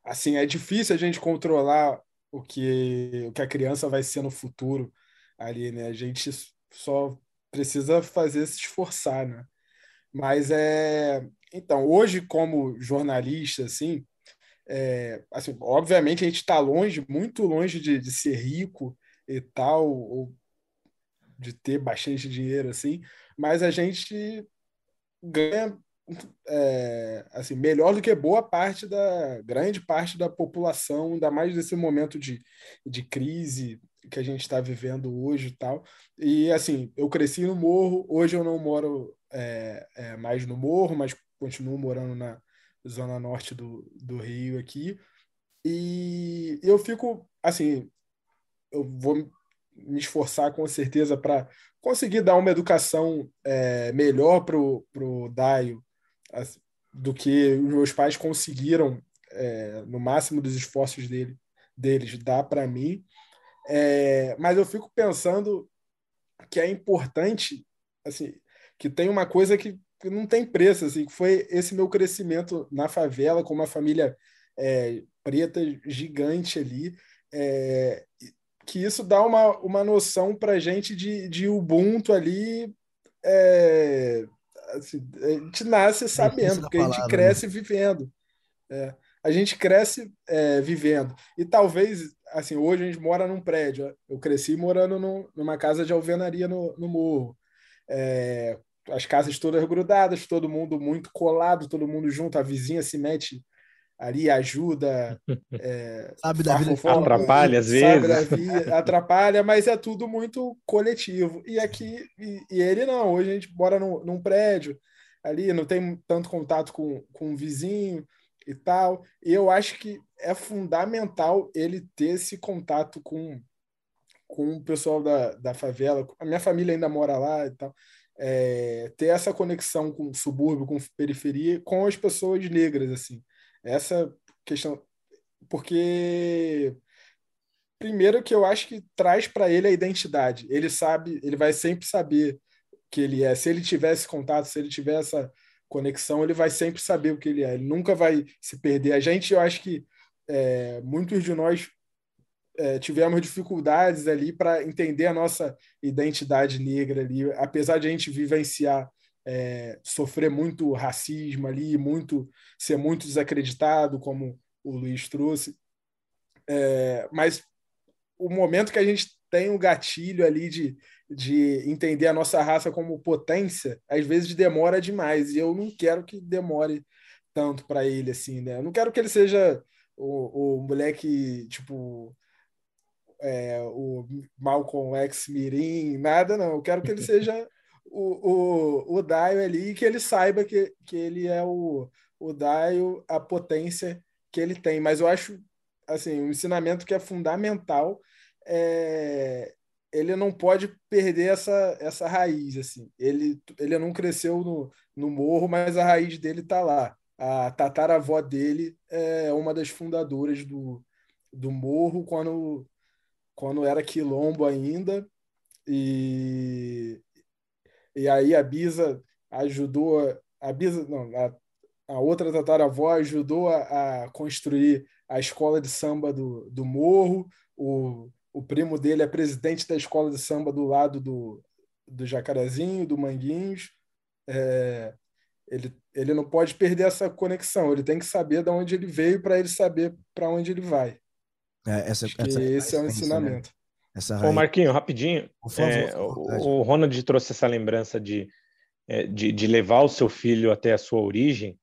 assim, é difícil a gente controlar o que, o que a criança vai ser no futuro ali, né? A gente só precisa fazer se esforçar, né? Mas é. Então, hoje, como jornalista, assim, é, assim obviamente a gente está longe, muito longe de, de ser rico e tal, ou de ter bastante dinheiro assim, mas a gente ganha é, assim melhor do que boa parte da grande parte da população, ainda mais nesse momento de, de crise que a gente está vivendo hoje e tal. E assim, eu cresci no morro, hoje eu não moro é, é, mais no morro, mas continuo morando na zona norte do, do Rio aqui. E eu fico assim, eu vou me esforçar com certeza para conseguir dar uma educação é, melhor para o Daio do que os meus pais conseguiram, é, no máximo dos esforços dele, deles, dar para mim. É, mas eu fico pensando que é importante, assim, que tem uma coisa que, não tem preço, assim, que foi esse meu crescimento na favela com uma família é, preta gigante ali, é, que isso dá uma, uma noção para gente de, de Ubuntu ali. É, assim, a gente nasce sabendo, porque palavra, a gente né? cresce né? vivendo. É, a gente cresce é, vivendo. E talvez, assim, hoje a gente mora num prédio. Eu cresci morando num, numa casa de alvenaria no, no morro. É, as casas todas grudadas, todo mundo muito colado, todo mundo junto, a vizinha se mete ali ajuda. [laughs] É, sabe da vida atrapalha às vezes. Vida, atrapalha, mas é tudo muito coletivo. E aqui, e, e ele não, hoje a gente mora num, num, prédio ali, não tem tanto contato com, com o vizinho e tal. E eu acho que é fundamental ele ter esse contato com, com o pessoal da, da favela. A minha família ainda mora lá e tal. É, ter essa conexão com o subúrbio, com periferia, com as pessoas negras, assim essa questão. Porque, primeiro, que eu acho que traz para ele a identidade. Ele sabe, ele vai sempre saber que ele é. Se ele tivesse contato, se ele tiver essa conexão, ele vai sempre saber o que ele é. Ele nunca vai se perder. A gente, eu acho que é, muitos de nós é, tivemos dificuldades ali para entender a nossa identidade negra ali, apesar de a gente vivenciar é, sofrer muito racismo ali, muito ser muito desacreditado, como o Luiz trouxe. É, mas o momento que a gente tem o um gatilho ali de, de entender a nossa raça como potência, às vezes demora demais. E eu não quero que demore tanto para ele assim, né? Eu não quero que ele seja o, o moleque, tipo, é, o Malcolm X Mirim, nada, não. Eu quero que ele [laughs] seja o, o, o Daio ali que ele saiba que, que ele é o, o Daio, a potência que ele tem. Mas eu acho assim, um ensinamento que é fundamental é, ele não pode perder essa, essa raiz. Assim. Ele, ele não cresceu no, no morro, mas a raiz dele está lá. A tataravó dele é uma das fundadoras do, do morro quando, quando era quilombo ainda. E, e aí a Bisa ajudou, a Bisa, não, a, a outra tataravó ajudou a, a, construir a escola de samba do, do Morro, o, o primo dele é presidente da escola de samba do lado do, do Jacarezinho, do Manguinhos. É, ele, ele não pode perder essa conexão, ele tem que saber de onde ele veio para ele saber para onde ele vai. É, essa, essa, esse é o né? ensinamento. Né? Essa. Ô, Marquinho, rapidinho. É, o, o Ronald trouxe essa lembrança de, é, de, de, levar o seu filho até a sua origem.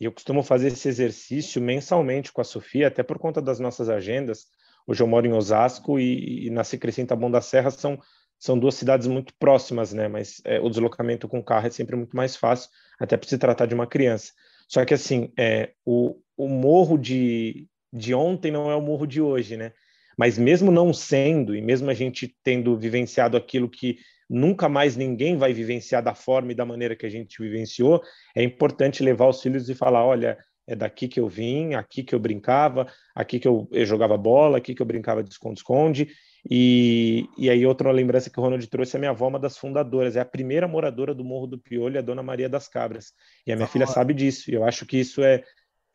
E eu costumo fazer esse exercício mensalmente com a Sofia, até por conta das nossas agendas. Hoje eu moro em Osasco e, e nasci cresci em Taboão da Serra, são, são duas cidades muito próximas, né? Mas é, o deslocamento com carro é sempre muito mais fácil, até por se tratar de uma criança. Só que, assim, é, o, o morro de, de ontem não é o morro de hoje, né? Mas mesmo não sendo, e mesmo a gente tendo vivenciado aquilo que nunca mais ninguém vai vivenciar da forma e da maneira que a gente vivenciou, é importante levar os filhos e falar: olha, é daqui que eu vim, aqui que eu brincava, aqui que eu, eu jogava bola, aqui que eu brincava de esconde-esconde. E, e aí, outra lembrança que o Ronald trouxe: a minha avó, uma das fundadoras, é a primeira moradora do Morro do Piolho, a dona Maria das Cabras. E a minha ah, filha sabe disso. E eu acho que isso é,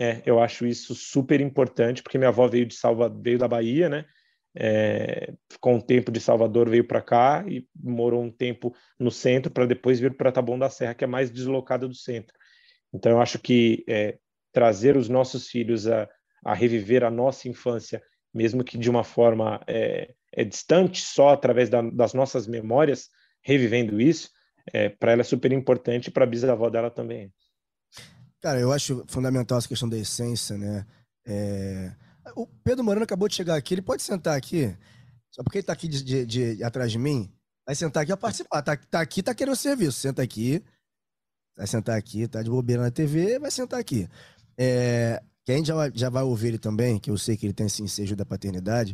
é, eu acho isso super importante, porque minha avó veio de Salva, veio da Bahia, né? É, ficou um tempo de Salvador, veio para cá e morou um tempo no centro para depois vir para Taboão da Serra, que é mais deslocada do centro. Então, eu acho que é, trazer os nossos filhos a, a reviver a nossa infância mesmo que de uma forma é, é distante, só através da, das nossas memórias, revivendo isso, é, para ela é super importante para a bisavó dela também. Cara, eu acho fundamental essa questão da essência, né? É... O Pedro Morano acabou de chegar aqui, ele pode sentar aqui, só porque ele tá aqui de, de, de atrás de mim, vai sentar aqui a participar. Tá, tá aqui, tá querendo serviço, senta aqui, vai sentar aqui, tá de bobeira na TV, vai sentar aqui. É... Que a gente já já vai ouvir ele também, que eu sei que ele tem esse ensejo da paternidade.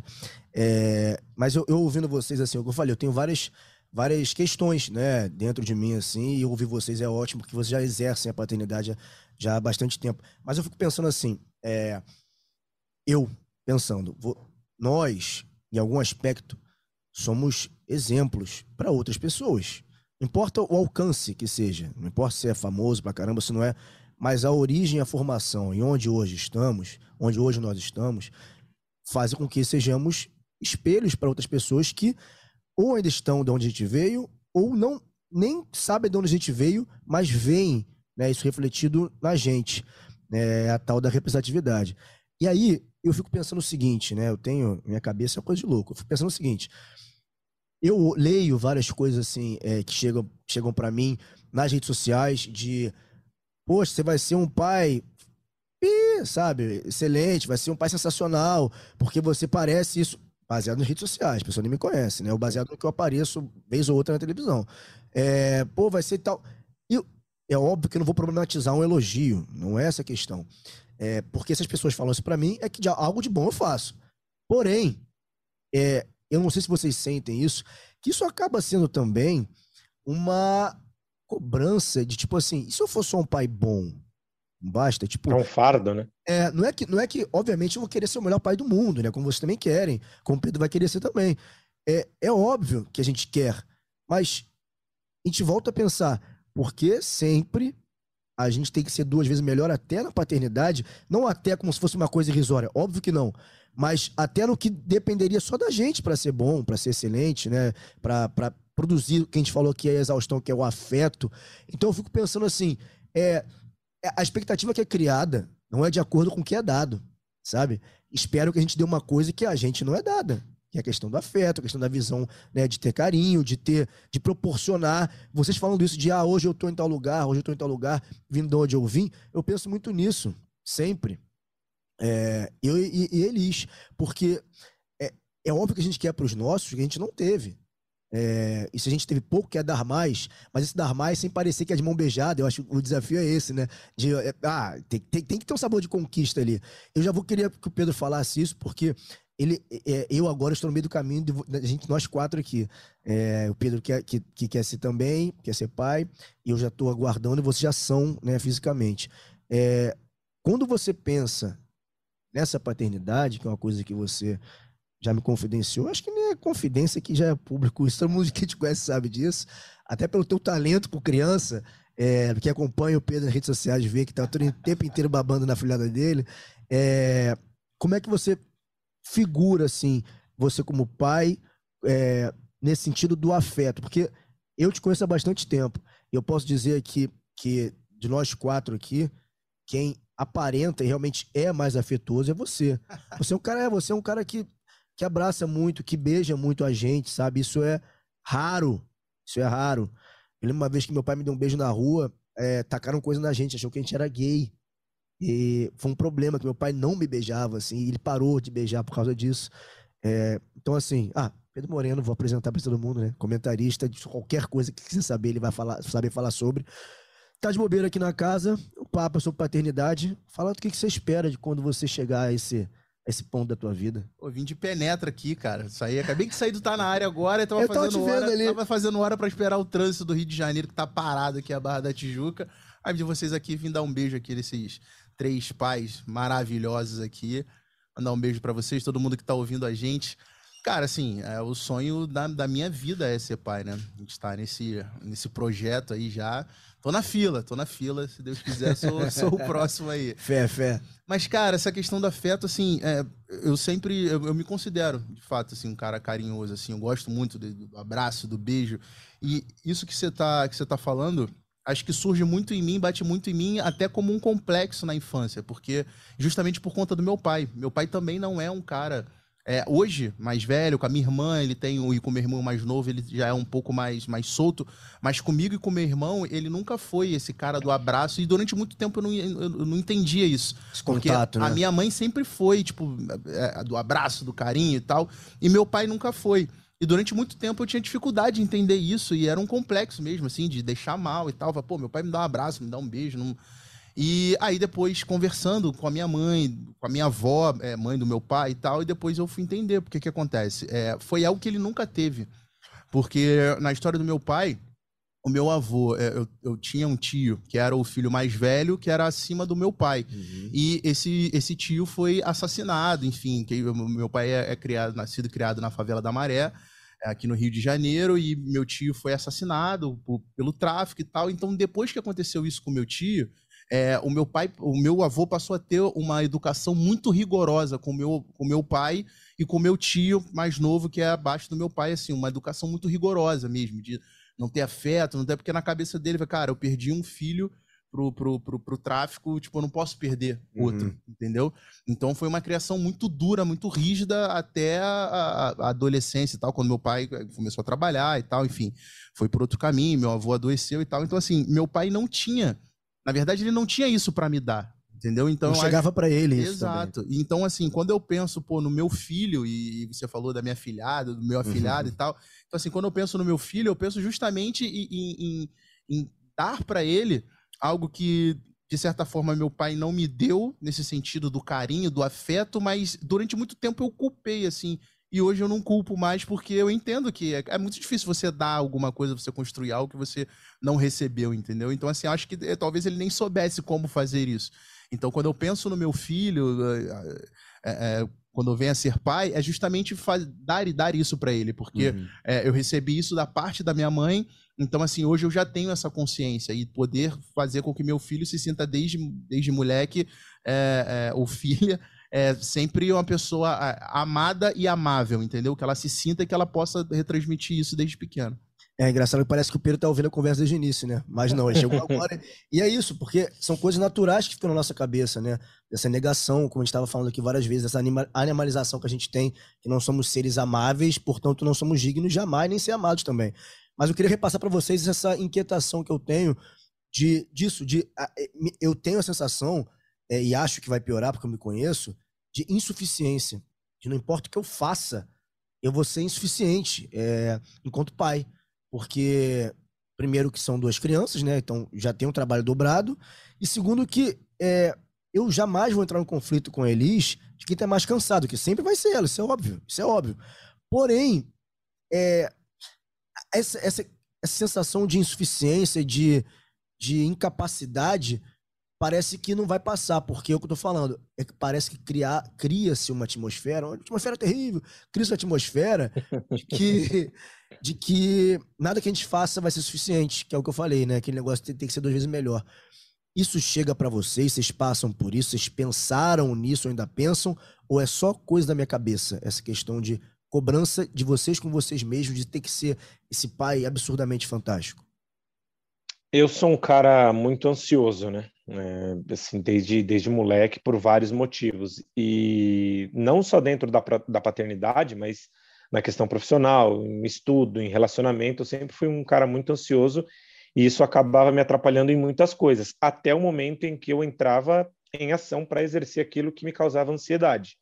É... Mas eu, eu ouvindo vocês, assim, eu falei, eu tenho várias várias questões, né, dentro de mim, assim, e ouvir vocês é ótimo, porque vocês já exercem a paternidade já há bastante tempo. Mas eu fico pensando assim, é, eu pensando, vou, nós, em algum aspecto, somos exemplos para outras pessoas. Não importa o alcance que seja, não importa se é famoso pra caramba, se não é, mas a origem, a formação e onde hoje estamos, onde hoje nós estamos, fazem com que sejamos espelhos para outras pessoas que ou ainda estão de onde a gente veio, ou não nem sabem de onde a gente veio, mas veem né, isso refletido na gente, né, a tal da representatividade. E aí eu fico pensando o seguinte, né? Eu tenho minha cabeça é uma coisa de louco. Eu fico pensando o seguinte: eu leio várias coisas assim é, que chegam chegam para mim nas redes sociais de, poxa, você vai ser um pai sabe, excelente, vai ser um pai sensacional, porque você parece isso baseado nas redes sociais, as pessoas nem me conhecem, né? O baseado no que eu apareço vez ou outra na televisão. É, pô, vai ser tal. E é óbvio que eu não vou problematizar um elogio, não é essa a questão. É, porque se as pessoas falam isso para mim, é que de, algo de bom eu faço. Porém, é, eu não sei se vocês sentem isso, que isso acaba sendo também uma cobrança de tipo assim, e se eu for só um pai bom? Não basta? Tipo, é um fardo, né? É, não é que, não é que, obviamente, eu vou querer ser o melhor pai do mundo, né? Como vocês também querem, como o Pedro vai querer ser também. É, é óbvio que a gente quer, mas a gente volta a pensar, porque sempre a gente tem que ser duas vezes melhor até na paternidade, não até como se fosse uma coisa irrisória, óbvio que não, mas até no que dependeria só da gente para ser bom, para ser excelente, né? Para produzir o que a gente falou que é a exaustão, que é o afeto. Então eu fico pensando assim, é, é a expectativa que é criada não é de acordo com o que é dado, sabe? Espero que a gente dê uma coisa que a gente não é dada que é a questão do afeto, a questão da visão né, de ter carinho, de ter, de proporcionar. Vocês falando isso de ah, hoje eu estou em tal lugar, hoje eu estou em tal lugar, vindo de onde eu vim, eu penso muito nisso, sempre. É, eu e, e, eles, porque é, é óbvio que a gente quer para os nossos que a gente não teve. É, se a gente teve pouco, quer dar mais, mas esse dar mais sem parecer que é de mão beijada, eu acho que o desafio é esse, né? De, é, ah, tem, tem, tem, que ter um sabor de conquista ali. Eu já vou querer que o Pedro falasse isso, porque ele, é, eu agora estou no meio do caminho de, de gente, nós quatro aqui. É, o Pedro quer, que, que, quer ser também, quer ser pai, e eu já estou aguardando, e vocês já são, né, fisicamente. É, quando você pensa nessa paternidade, que é uma coisa que você já me confidenciou, acho que nem é confidência que já é público, isso todo mundo que te conhece sabe disso, até pelo teu talento com criança, é, que acompanha o Pedro nas redes sociais, vê que tá todo o tempo inteiro babando na filhada dele. É, como é que você figura, assim, você como pai, é, nesse sentido do afeto? Porque eu te conheço há bastante tempo. E eu posso dizer aqui que de nós quatro aqui, quem aparenta e realmente é mais afetuoso é você. Você é um cara, você é um cara que, que abraça muito, que beija muito a gente, sabe? Isso é raro. Isso é raro. Eu lembro uma vez que meu pai me deu um beijo na rua, é, tacaram coisa na gente, achou que a gente era gay. E foi um problema que meu pai não me beijava, assim, ele parou de beijar por causa disso. É, então, assim, ah, Pedro Moreno, vou apresentar para todo mundo, né? Comentarista de qualquer coisa que quiser saber, ele vai falar, saber falar sobre. Tá de bobeira aqui na casa, o papo é sobre paternidade. Fala do que, que você espera de quando você chegar a esse, esse ponto da tua vida. Pô, vim de penetra aqui, cara. Saí, acabei de sair do Tá Na Área agora, tava, eu fazendo hora, ali. tava fazendo hora para esperar o trânsito do Rio de Janeiro, que tá parado aqui, a Barra da Tijuca. Aí de vocês aqui, vim dar um beijo aqui nesses três pais maravilhosos aqui. Mandar um beijo para vocês, todo mundo que tá ouvindo a gente. Cara, assim, é, o sonho da, da minha vida é ser pai, né? A gente tá nesse, nesse projeto aí já. Tô na fila, tô na fila. Se Deus quiser, sou, [laughs] sou o próximo aí. Fé, fé. Mas, cara, essa questão do afeto, assim, é, eu sempre, eu, eu, me considero, de fato, assim, um cara carinhoso, assim. Eu gosto muito do, do abraço, do beijo. E isso que você tá, que você tá falando, acho que surge muito em mim, bate muito em mim, até como um complexo na infância, porque justamente por conta do meu pai. Meu pai também não é um cara é, hoje, mais velho, com a minha irmã, ele tem, e com o meu irmão mais novo, ele já é um pouco mais, mais solto, mas comigo e com meu irmão, ele nunca foi esse cara do abraço, e durante muito tempo eu não, eu não entendia isso. Esse porque contato, né? a minha mãe sempre foi, tipo, é, do abraço, do carinho e tal, e meu pai nunca foi. E durante muito tempo eu tinha dificuldade de entender isso, e era um complexo mesmo, assim, de deixar mal e tal. Pô, meu pai me dá um abraço, me dá um beijo. Não... E aí depois, conversando com a minha mãe, com a minha avó, é, mãe do meu pai e tal, e depois eu fui entender porque que acontece. É, foi algo que ele nunca teve. Porque na história do meu pai, o meu avô, é, eu, eu, tinha um tio que era o filho mais velho, que era acima do meu pai. Uhum. E esse, esse tio foi assassinado, enfim, que meu pai é, é criado, nascido e criado na favela da Maré. É, aqui no Rio de Janeiro e meu tio foi assassinado por, pelo tráfico e tal. Então, depois que aconteceu isso com meu tio, é, o meu pai, o meu avô passou a ter uma educação muito rigorosa com meu, com meu pai e com meu tio mais novo que é abaixo do meu pai, assim, uma educação muito rigorosa mesmo de não ter afeto, não ter porque na cabeça dele, cara, eu perdi um filho pro, pro, pro, pro tráfico, tipo, eu não posso perder outro, uhum. entendeu? Então foi uma criação muito dura, muito rígida até a, a, adolescência e tal, quando meu pai começou a trabalhar e tal, enfim, foi por outro caminho, meu avô adoeceu e tal. Então, assim, meu pai não tinha, na verdade, ele não tinha isso para me dar, entendeu? Então não chegava para ele isso Exato. Também. Então assim, quando eu penso pô no meu filho e você falou da minha filhada, do meu afilhado uhum. e tal, então assim, quando eu penso no meu filho, eu penso justamente em, em, em dar para ele algo que de certa forma meu pai não me deu nesse sentido do carinho, do afeto, mas durante muito tempo eu culpei assim. E hoje eu não culpo mais porque eu entendo que é, é muito difícil você dar alguma coisa, você construir algo que você não recebeu, entendeu? Então, assim, acho que é, talvez ele nem soubesse como fazer isso. Então, quando eu penso no meu filho, é, é, quando vem a ser pai, é justamente dar e dar isso para ele, porque uhum. eu recebi isso da parte da minha mãe então, assim, hoje eu já tenho essa consciência e poder fazer com que meu filho se sinta desde, desde moleque ou filha é sempre uma pessoa amada e amável, entendeu? Que ela se sinta e que ela possa retransmitir isso desde pequeno. É engraçado que parece que o Pedro tá ouvindo a conversa desde o início, né? Mas não, ele chegou [laughs] agora. e é isso, porque são coisas naturais que ficam na nossa cabeça, né? Essa negação, como a gente estava falando aqui várias vezes, essa animalização que a gente tem, que não somos seres amáveis, portanto não somos dignos jamais nem ser amados também. Mas eu queria repassar para vocês essa inquietação que eu tenho de disso, de eu tenho a sensação é, e acho que vai piorar porque eu me conheço de insuficiência, de não importa o que eu faça, eu vou ser insuficiente é, enquanto pai, porque primeiro que são duas crianças, né? Então já tem um trabalho dobrado e segundo que é, eu jamais vou entrar em conflito com a Elis de quem tá mais cansado, que sempre vai ser ela, isso é óbvio, isso é óbvio. Porém, é, essa, essa, essa sensação de insuficiência, de, de incapacidade, parece que não vai passar, porque é o que eu tô falando. É que parece que cria-se uma atmosfera, uma atmosfera terrível, cria-se uma atmosfera de que, [laughs] de que nada que a gente faça vai ser suficiente, que é o que eu falei, né? Aquele negócio tem, tem que ser duas vezes melhor. Isso chega para vocês, vocês passam por isso, vocês pensaram nisso ou ainda pensam, ou é só coisa da minha cabeça, essa questão de cobrança de vocês com vocês mesmos de ter que ser esse pai absurdamente fantástico? Eu sou um cara muito ansioso, né? É, assim, desde, desde moleque, por vários motivos. E não só dentro da, da paternidade, mas na questão profissional, em estudo, em relacionamento, eu sempre fui um cara muito ansioso e isso acabava me atrapalhando em muitas coisas, até o momento em que eu entrava em ação para exercer aquilo que me causava ansiedade.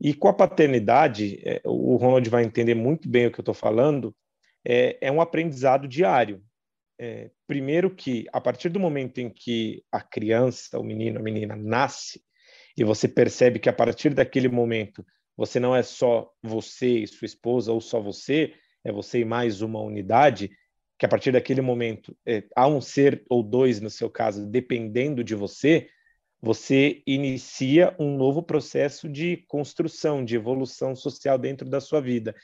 E com a paternidade, é, o Ronald vai entender muito bem o que eu estou falando, é, é, um aprendizado diário. É, primeiro que, a partir do momento em que a criança, o menino, a menina nasce, e você percebe que a partir daquele momento você não é só você e sua esposa, ou só você, é você e mais uma unidade, que a partir daquele momento é, há um ser ou dois, no seu caso, dependendo de você, você inicia um novo processo de construção, de evolução social dentro da sua vida.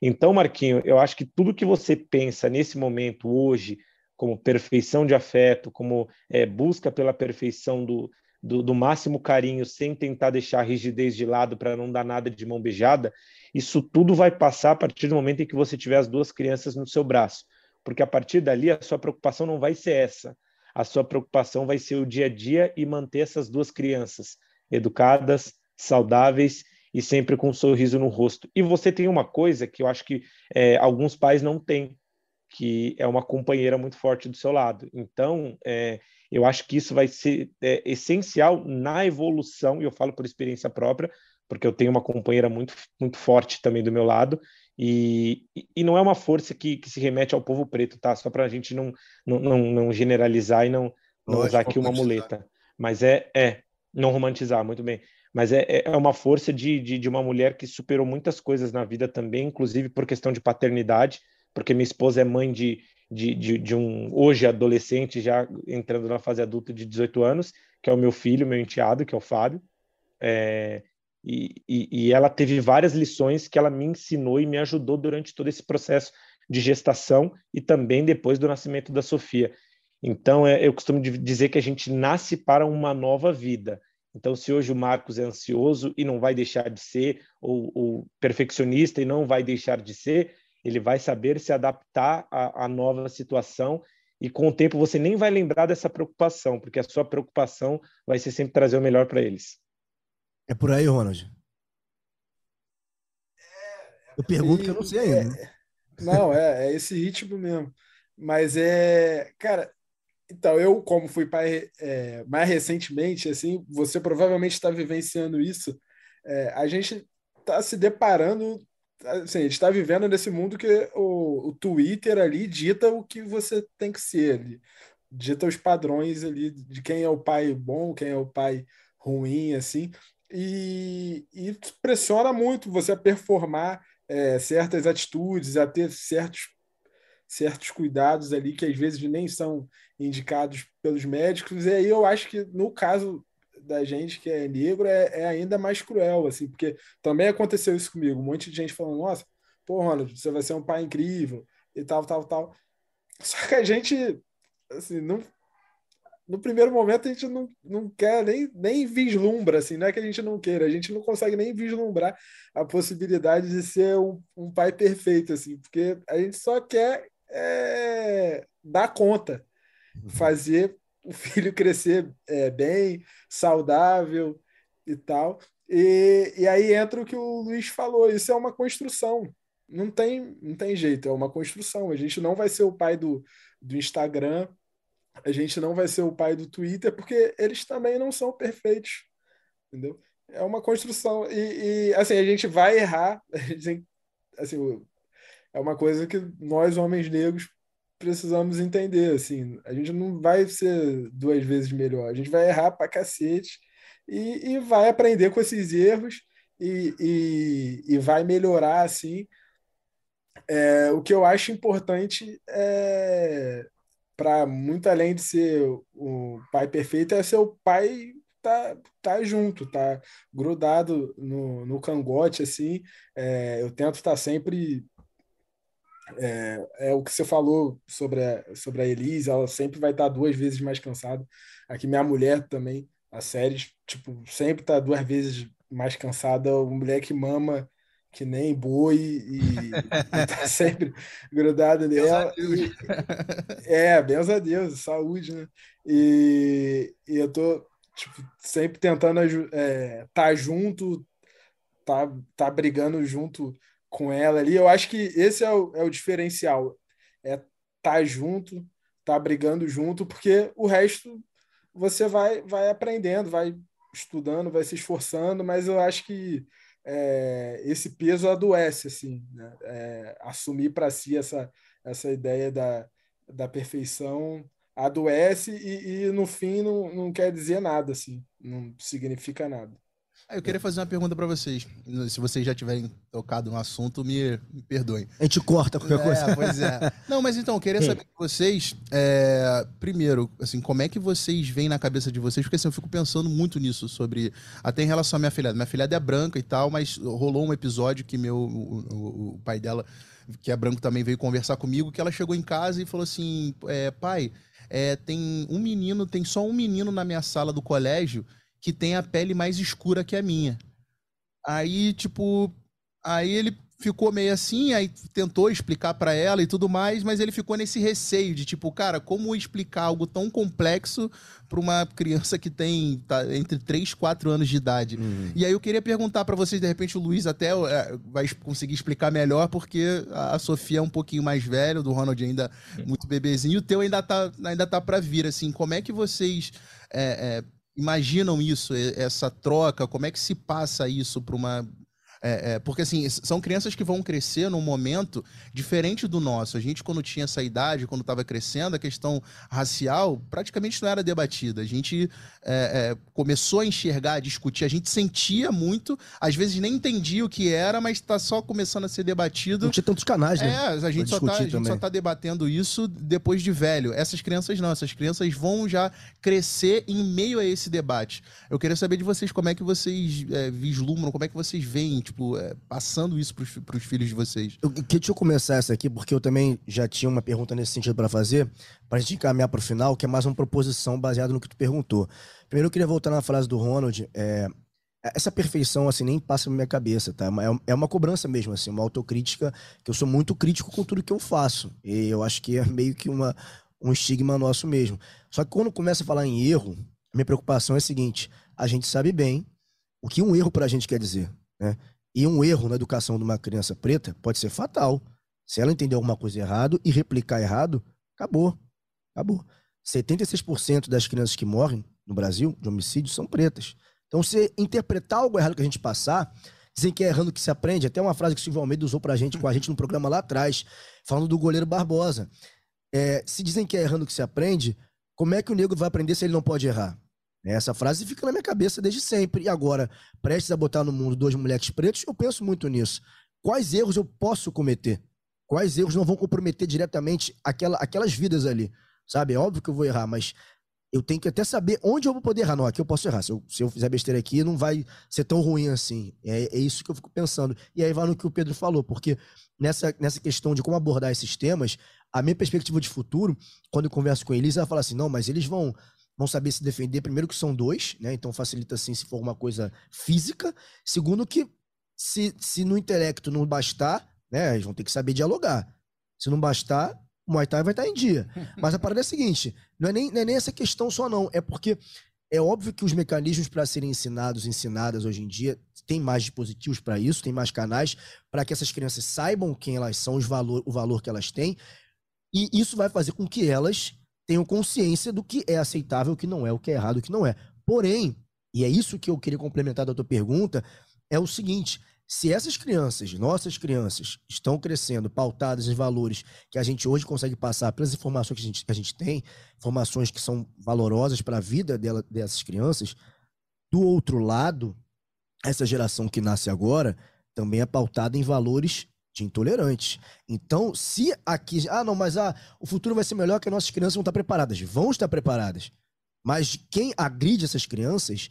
Então, Marquinho, eu acho que tudo que você pensa nesse momento, hoje, como perfeição de afeto, como é, busca pela perfeição do, do, do, máximo carinho, sem tentar deixar a rigidez de lado para não dar nada de mão beijada, isso tudo vai passar a partir do momento em que você tiver as duas crianças no seu braço. Porque a partir dali, a sua preocupação não vai ser essa a sua preocupação vai ser o dia a dia e manter essas duas crianças educadas, saudáveis e sempre com um sorriso no rosto. E você tem uma coisa que eu acho que é, alguns pais não têm, que é uma companheira muito forte do seu lado. Então, é, eu acho que isso vai ser é, essencial na evolução, e eu falo por experiência própria, porque eu tenho uma companheira muito, muito forte também do meu lado, e, e não é uma força que, que se remete ao povo preto, tá? Só para a gente não, não, não, não, generalizar e não, não usar aqui uma muleta. Mas é, é, não romantizar, muito bem. Mas é, é, é uma força de, de, de uma mulher que superou muitas coisas na vida também, inclusive por questão de paternidade, porque minha esposa é mãe de, de, de, de, um hoje adolescente, já entrando na fase adulta de 18 anos, que é o meu filho, meu enteado, que é o Fábio. É, e, e, e, ela teve várias lições que ela me ensinou e me ajudou durante todo esse processo de gestação e também depois do nascimento da Sofia. Então, é, eu costumo dizer que a gente nasce para uma nova vida. Então, se hoje o Marcos é ansioso e não vai deixar de ser, ou, ou perfeccionista e não vai deixar de ser, ele vai saber se adaptar à, à nova situação e com o tempo você nem vai lembrar dessa preocupação, porque a sua preocupação vai ser sempre trazer o melhor para eles. É por aí, Ronald? Eu pergunto que eu não sei ainda. É, não, é, é esse ritmo mesmo. Mas é, cara, então eu como fui pai é, mais recentemente, assim, você provavelmente está vivenciando isso. É, a gente está se deparando, assim, a gente está vivendo nesse mundo que o, o Twitter ali dita o que você tem que ser, ali, dita os padrões ali de quem é o pai bom, quem é o pai ruim, assim e, e pressiona muito você a performar é, certas atitudes, a ter certos, certos cuidados ali que às vezes nem são indicados pelos médicos. E aí eu acho que no caso da gente que é negro é, é ainda mais cruel, assim, porque também aconteceu isso comigo. Um monte de gente falando, nossa, pô, Ronald, você vai ser um pai incrível e tal, tal, tal. Só que a gente assim, não, no primeiro momento a gente não, não quer nem, nem vislumbra, assim, não é que a gente não queira, a gente não consegue nem vislumbrar a possibilidade de ser um, um pai perfeito, assim, porque a gente só quer é, dar conta, uhum. fazer o filho crescer é, bem, saudável e tal. E, e aí entra o que o Luiz falou, isso é uma construção, não tem, não tem jeito, é uma construção. A gente não vai ser o pai do, do Instagram, a gente não vai ser o pai do Twitter, porque eles também não são perfeitos, entendeu? É uma construção. E, e assim, a gente vai errar, [laughs] a gente, assim, é uma coisa que nós, homens negros, precisamos entender, assim, a gente não vai ser duas vezes melhor, a gente vai errar pra cacete e, e vai aprender com esses erros e, e, e vai melhorar, assim, é, o que eu acho importante é para muito além de ser o pai perfeito, é ser o pai tá, tá junto, tá grudado no, no cangote, assim. É, eu tento estar tá sempre. É, é, o que você falou sobre a, sobre a Elise, ela sempre vai estar duas vezes mais cansada. Aqui, minha mulher também, a série, tipo, sempre está duas vezes mais cansada. Uma mulher que mama que nem boi e, e tá [laughs] sempre grudado nela. E, é, benza a Deus, saúde, né? E, e eu tô tipo, sempre tentando é, tá junto, tá, tá brigando junto com ela ali. Eu acho que esse é o, é o diferencial. É tá junto, tá brigando junto, porque o resto você vai, vai aprendendo, vai estudando, vai se esforçando, mas eu acho que é, esse peso adoece, assim, né? é, assumir para si essa, essa ideia da, da perfeição adoece e, e, no fim não, não quer dizer nada, assim, não significa nada. Eu queria fazer uma pergunta para vocês. Se vocês já tiverem tocado no assunto, me, me perdoem. A gente corta qualquer é, coisa. [laughs] Pois é. Não, mas então, eu queria saber de vocês, é, primeiro, assim, como é que vocês veem na cabeça de vocês? Porque assim, eu fico pensando muito nisso, sobre. Até em relação à minha filhada. Minha filhada é branca e tal, mas rolou um episódio que meu, o, o, o pai dela, que é branco, também veio conversar comigo, que ela chegou em casa e falou assim: é, pai, é, tem um menino, tem só um menino na minha sala do colégio que tem a pele mais escura que a minha. Aí, tipo, aí ele ficou meio assim, aí tentou explicar para ela e tudo mais, mas ele ficou nesse receio de tipo, cara, como explicar algo tão complexo para uma criança que tem tá, entre 3 e 4 anos de idade. Uhum. E aí eu queria perguntar para vocês, de repente o Luiz até é, vai conseguir explicar melhor, porque a Sofia é um pouquinho mais velha, o do Ronald ainda muito bebezinho, e o teu ainda tá, ainda tá para vir, assim, como é que vocês é, é, imaginam isso, essa troca, como é que se passa isso para uma é, é, porque, assim, são crianças que vão crescer num momento diferente do nosso. A gente, quando tinha essa idade, quando estava crescendo, a questão racial praticamente não era debatida. A gente é, é, começou a enxergar, a discutir, a gente sentia muito, às vezes nem entendia o que era, mas está só começando a ser debatido. Não tinha tantos canais, né? É, a gente, só está, a gente só tá debatendo isso depois de velho. Essas crianças não, essas crianças vão já crescer em meio a esse debate. Eu queria saber de vocês como é que vocês é, vislumbram, como é que vocês veem tipo, é, passando isso para os filhos de vocês? Eu, deixa eu começar essa aqui, porque eu também já tinha uma pergunta nesse sentido para fazer, para a gente encaminhar para o final, que é mais uma proposição baseada no que tu perguntou. Primeiro, eu queria voltar na frase do Ronald. É, essa perfeição, assim, nem passa na minha cabeça, tá? É, é uma cobrança mesmo, assim, uma autocrítica, que eu sou muito crítico com tudo que eu faço. E eu acho que é meio que uma, um estigma nosso mesmo. Só que quando começa a falar em erro, minha preocupação é a seguinte: a gente sabe bem o que um erro para a gente quer dizer. Né? E um erro na educação de uma criança preta pode ser fatal. Se ela entender alguma coisa errado e replicar errado, acabou. Acabou. 76% das crianças que morrem no Brasil de homicídio são pretas. Então, se interpretar algo errado que a gente passar, dizem que é errando que se aprende. Até uma frase que o Silvio Almeida usou pra gente, com a gente no programa lá atrás, falando do goleiro Barbosa. É, se dizem que é errando que se aprende, como é que o negro vai aprender se ele não pode errar? Essa frase fica na minha cabeça desde sempre. E agora, prestes a botar no mundo dois moleques pretos, eu penso muito nisso. Quais erros eu posso cometer? Quais erros não vão comprometer diretamente aquela, aquelas vidas ali? Sabe? É óbvio que eu vou errar, mas eu tenho que até saber onde eu vou poder errar. Não, aqui eu posso errar. Se eu, se eu fizer besteira aqui, não vai ser tão ruim assim. É, é isso que eu fico pensando. E aí vai no que o Pedro falou, porque nessa, nessa questão de como abordar esses temas, a minha perspectiva de futuro, quando eu converso com eles, ela fala assim: não, mas eles vão vão saber se defender. Primeiro que são dois, né? Então facilita assim se for uma coisa física. Segundo que se, se no intelecto não bastar, né? Eles vão ter que saber dialogar. Se não bastar, o Muay Thai vai estar em dia. [laughs] Mas a parada é a seguinte, não é nem, não é nem essa questão só não, é porque é óbvio que os mecanismos para serem ensinados, ensinadas hoje em dia, tem mais dispositivos para isso, tem mais canais para que essas crianças saibam quem elas são, os valor, o valor que elas têm. E isso vai fazer com que elas tenham consciência do que é aceitável, o que não é, o que é errado, o que não é. Porém, e é isso que eu queria complementar da tua pergunta, é o seguinte: se essas crianças, nossas crianças, estão crescendo pautadas em valores que a gente hoje consegue passar pelas informações que a gente, que a gente tem, informações que são valorosas para a vida dela, dessas crianças, do outro lado, essa geração que nasce agora também é pautada em valores de intolerantes. Então, se aqui. Ah, não, mas ah, o futuro vai ser melhor que as nossas crianças vão estar preparadas. Vão estar preparadas. Mas quem agride essas crianças,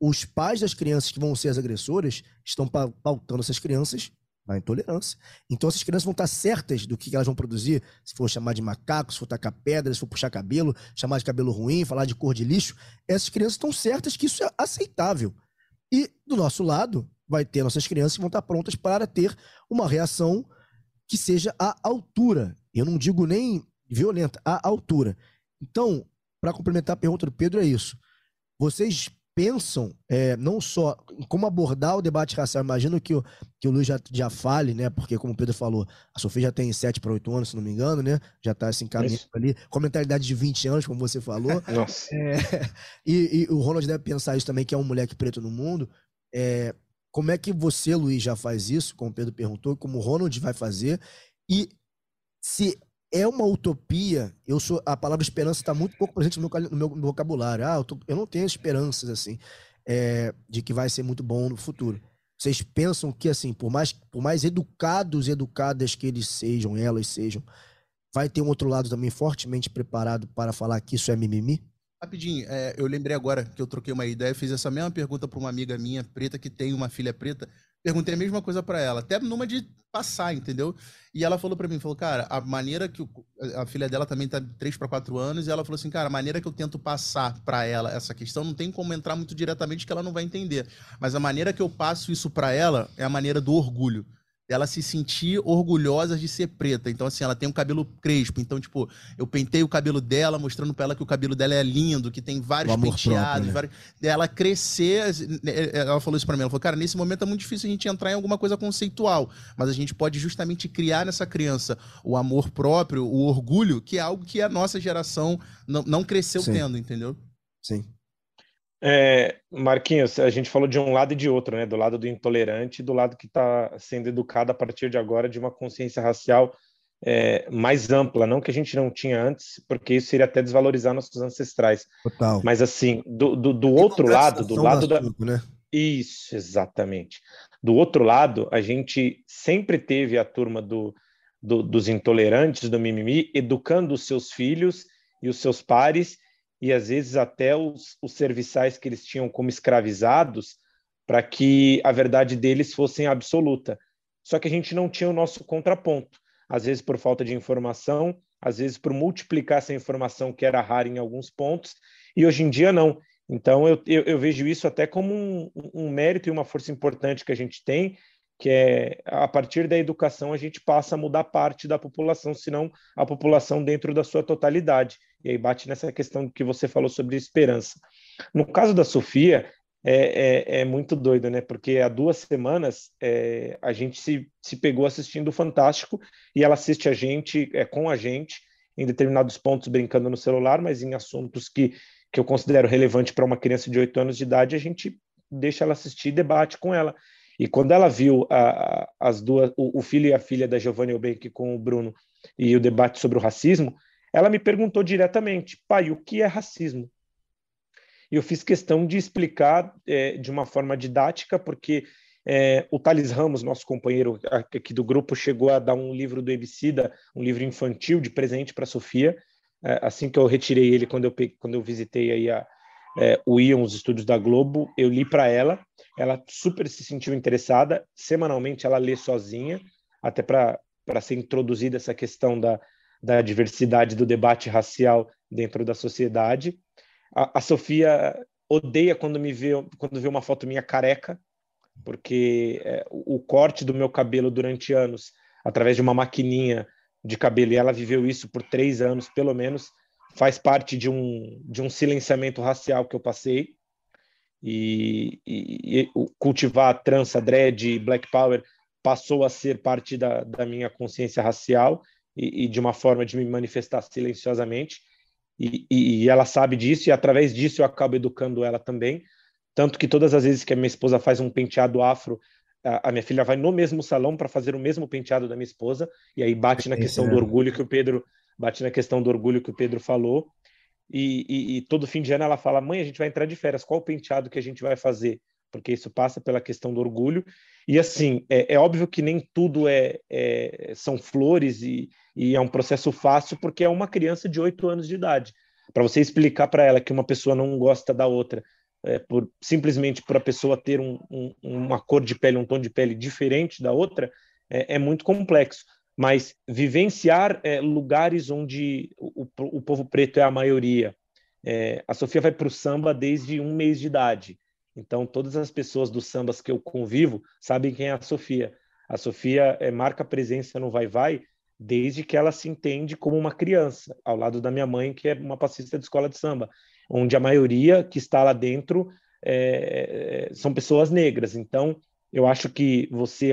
os pais das crianças que vão ser as agressoras, estão pautando essas crianças na intolerância. Então essas crianças vão estar certas do que elas vão produzir, se for chamar de macaco, se for tacar pedra, se for puxar cabelo, chamar de cabelo ruim, falar de cor de lixo, essas crianças estão certas que isso é aceitável. E do nosso lado, vai ter nossas crianças que vão estar prontas para ter uma reação que seja à altura. Eu não digo nem violenta, à altura. Então, para complementar a pergunta do Pedro, é isso. Vocês pensam é, não só em como abordar o debate racial, imagino que o, que o Luiz já, já fale, né? Porque, como o Pedro falou, a Sofia já tem 7 para 8 anos, se não me engano, né? Já está assim, caminhando ali, com a mentalidade de 20 anos, como você falou. [laughs] Nossa. É, [laughs] e, e, o Ronald deve pensar isso também, que é um moleque preto no mundo. É, como é que você, Luiz, já faz isso, como o Pedro perguntou, como o Ronald vai fazer? E se é uma utopia, eu sou a palavra esperança está muito pouco presente no meu, no meu vocabulário. Ah, eu, tô, eu, não tenho esperanças assim é, de que vai ser muito bom no futuro. Vocês pensam que assim, por mais por mais educados e educadas que eles sejam, elas sejam, vai ter um outro lado também fortemente preparado para falar que isso é mimimi? Rapidinho, é, eu lembrei agora que eu troquei uma ideia, fiz essa mesma pergunta para uma amiga minha preta que tem uma filha preta. Perguntei a mesma coisa para ela, até numa de passar, entendeu? E ela falou para mim, falou, cara, a maneira que o, a filha dela também tá 3 para 4 anos, e ela falou assim, cara, a maneira que eu tento passar para ela essa questão não tem como entrar muito diretamente que ela não vai entender, mas a maneira que eu passo isso para ela é a maneira do orgulho. Ela se sentir orgulhosa de ser preta. Então, assim, ela tem um cabelo crespo. Então, tipo, eu pentei o cabelo dela, mostrando pra ela que o cabelo dela é lindo, que tem vários penteados. Próprio, né? vários... Ela crescer. Né, ela falou isso pra mim. Ela falou, cara, nesse momento é muito difícil a gente entrar em alguma coisa conceitual. Mas a gente pode justamente criar nessa criança o amor próprio, o orgulho, que é algo que a nossa geração não, não cresceu Sim. tendo, entendeu? Sim. É, Marquinhos, a gente falou de um lado e de outro, né? Do lado do intolerante e do lado que está sendo educado a partir de agora de uma consciência racial é, mais ampla, não que a gente não tinha antes, porque isso iria até desvalorizar nossos ancestrais. Total. Mas assim, do, do, do outro lado, do lado da. né? Isso, exatamente. Do outro lado, a gente sempre teve a turma do, do, dos intolerantes, do mimimi, educando os seus filhos e os seus pares e às vezes até os, os serviçais que eles tinham como escravizados para que a verdade deles fosse absoluta. Só que a gente não tinha o nosso contraponto, às vezes por falta de informação, às vezes por multiplicar essa informação que era rara em alguns pontos, e hoje em dia não. Então eu, eu, eu vejo isso até como um, um mérito e uma força importante que a gente tem, que é a partir da educação a gente passa a mudar parte da população, senão a população dentro da sua totalidade. E aí bate nessa questão que você falou sobre esperança. No caso da Sofia, é, é, é muito doido, né? Porque há duas semanas é, a gente se, se pegou assistindo o Fantástico e ela assiste a gente, é, com a gente, em determinados pontos brincando no celular, mas em assuntos que, que eu considero relevante para uma criança de 8 anos de idade, a gente deixa ela assistir e debate com ela. E quando ela viu a, a, as duas, o, o, filho e a filha da Giovanni Eubank com o Bruno e o debate sobre o racismo, ela me perguntou diretamente, pai, o que é racismo? E eu fiz questão de explicar é, de uma forma didática, porque é, o Thales Ramos, nosso companheiro aqui do grupo, chegou a dar um livro do Ebicida, um livro infantil de presente para Sofia, é, assim que eu retirei ele quando eu, quando eu visitei aí a, é, o Ion, os estúdios da Globo, eu li para ela, ela super se sentiu interessada, semanalmente ela lê sozinha, até para ser introduzida essa questão da, da diversidade do debate racial dentro da sociedade. A, a Sofia odeia quando me vê quando vê uma foto minha careca, porque é, o, o corte do meu cabelo durante anos, através de uma maquininha de cabelo, e ela viveu isso por três anos, pelo menos, faz parte de um, de um silenciamento racial que eu passei. E, e, e cultivar trança, dread, black power passou a ser parte da, da minha consciência racial e, e, de uma forma de me manifestar silenciosamente. E, e, ela sabe disso, e através disso eu acabo educando ela também. Tanto que todas as vezes que a minha esposa faz um penteado afro, a, a minha filha vai no mesmo salão para fazer o mesmo penteado da minha esposa, e aí bate na questão do orgulho que o Pedro bate na questão do orgulho que o Pedro falou. E, e, e, todo fim de ano ela fala: mãe, a gente vai entrar de férias, qual o penteado que a gente vai fazer? Porque isso passa pela questão do orgulho. E assim, é, é óbvio que nem tudo é, é, são flores e, e, é um processo fácil, porque é uma criança de oito anos de idade. Para você explicar para ela que uma pessoa não gosta da outra, é, por simplesmente por a pessoa ter um, um, uma cor de pele, um tom de pele diferente da outra, é, é muito complexo. Mas vivenciar é, lugares onde o, o, povo preto é a maioria. É, a Sofia vai para o samba desde um mês de idade. Então, todas as pessoas dos sambas que eu convivo sabem quem é a Sofia. A Sofia é, marca presença no Vai Vai desde que ela se entende como uma criança, ao lado da minha mãe, que é uma passista de escola de samba, onde a maioria que está lá dentro é, são pessoas negras. Então, eu acho que você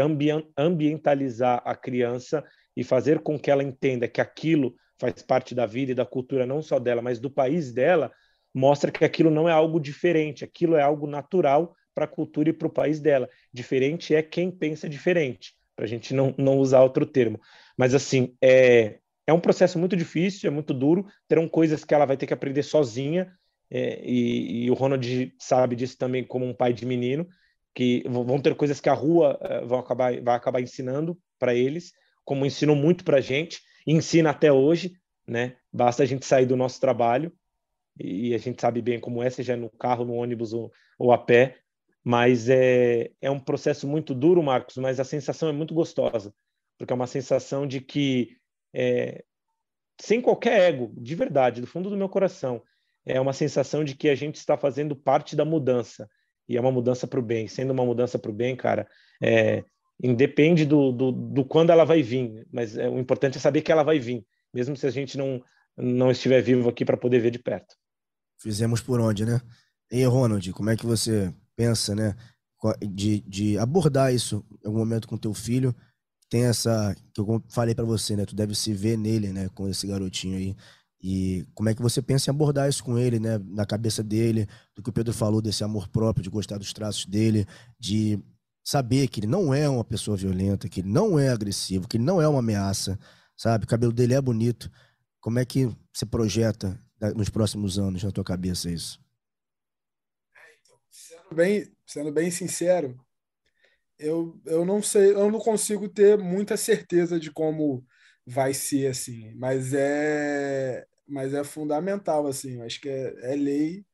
ambientalizar a criança e fazer com que ela entenda que aquilo faz parte da vida e da cultura não só dela, mas do país dela, mostra que aquilo não é algo diferente, aquilo é algo natural para a cultura e para o país dela. Diferente é quem pensa diferente, para a gente não, não usar outro termo. Mas, assim, é, é um processo muito difícil, é muito duro, terão coisas que ela vai ter que aprender sozinha, é, e, e, o Ronald sabe disso também como um pai de menino, que vão ter coisas que a rua uh, vão acabar, vai acabar ensinando para eles, como ensinou muito para a gente, ensina até hoje, né? Basta a gente sair do nosso trabalho e a gente sabe bem como é, seja no carro, no ônibus ou, ou a pé, mas é, é um processo muito duro, Marcos, mas a sensação é muito gostosa, porque é uma sensação de que, é, sem qualquer ego, de verdade, do fundo do meu coração, é uma sensação de que a gente está fazendo parte da mudança, e é uma mudança para o bem. Sendo uma mudança para o bem, cara, é, independe do, do, do quando ela vai vir, mas é, o importante é saber que ela vai vir, mesmo se a gente não, não estiver vivo aqui para poder ver de perto. Fizemos por onde, né? E Ronald, como é que você pensa, né, de, de abordar isso em algum momento com teu filho? Tem essa que eu falei para você, né? Tu deve se ver nele, né, com esse garotinho aí. E como é que você pensa em abordar isso com ele, né? Na cabeça dele, do que o Pedro falou desse amor próprio, de gostar dos traços dele, de saber que ele não é uma pessoa violenta, que ele não é agressivo, que ele não é uma ameaça, sabe? O cabelo dele é bonito. Como é que você projeta nos próximos anos na tua cabeça isso? Sendo bem, sendo bem sincero, eu, eu não sei, eu não consigo ter muita certeza de como vai ser assim, mas é mas é fundamental assim, acho que é, é lei,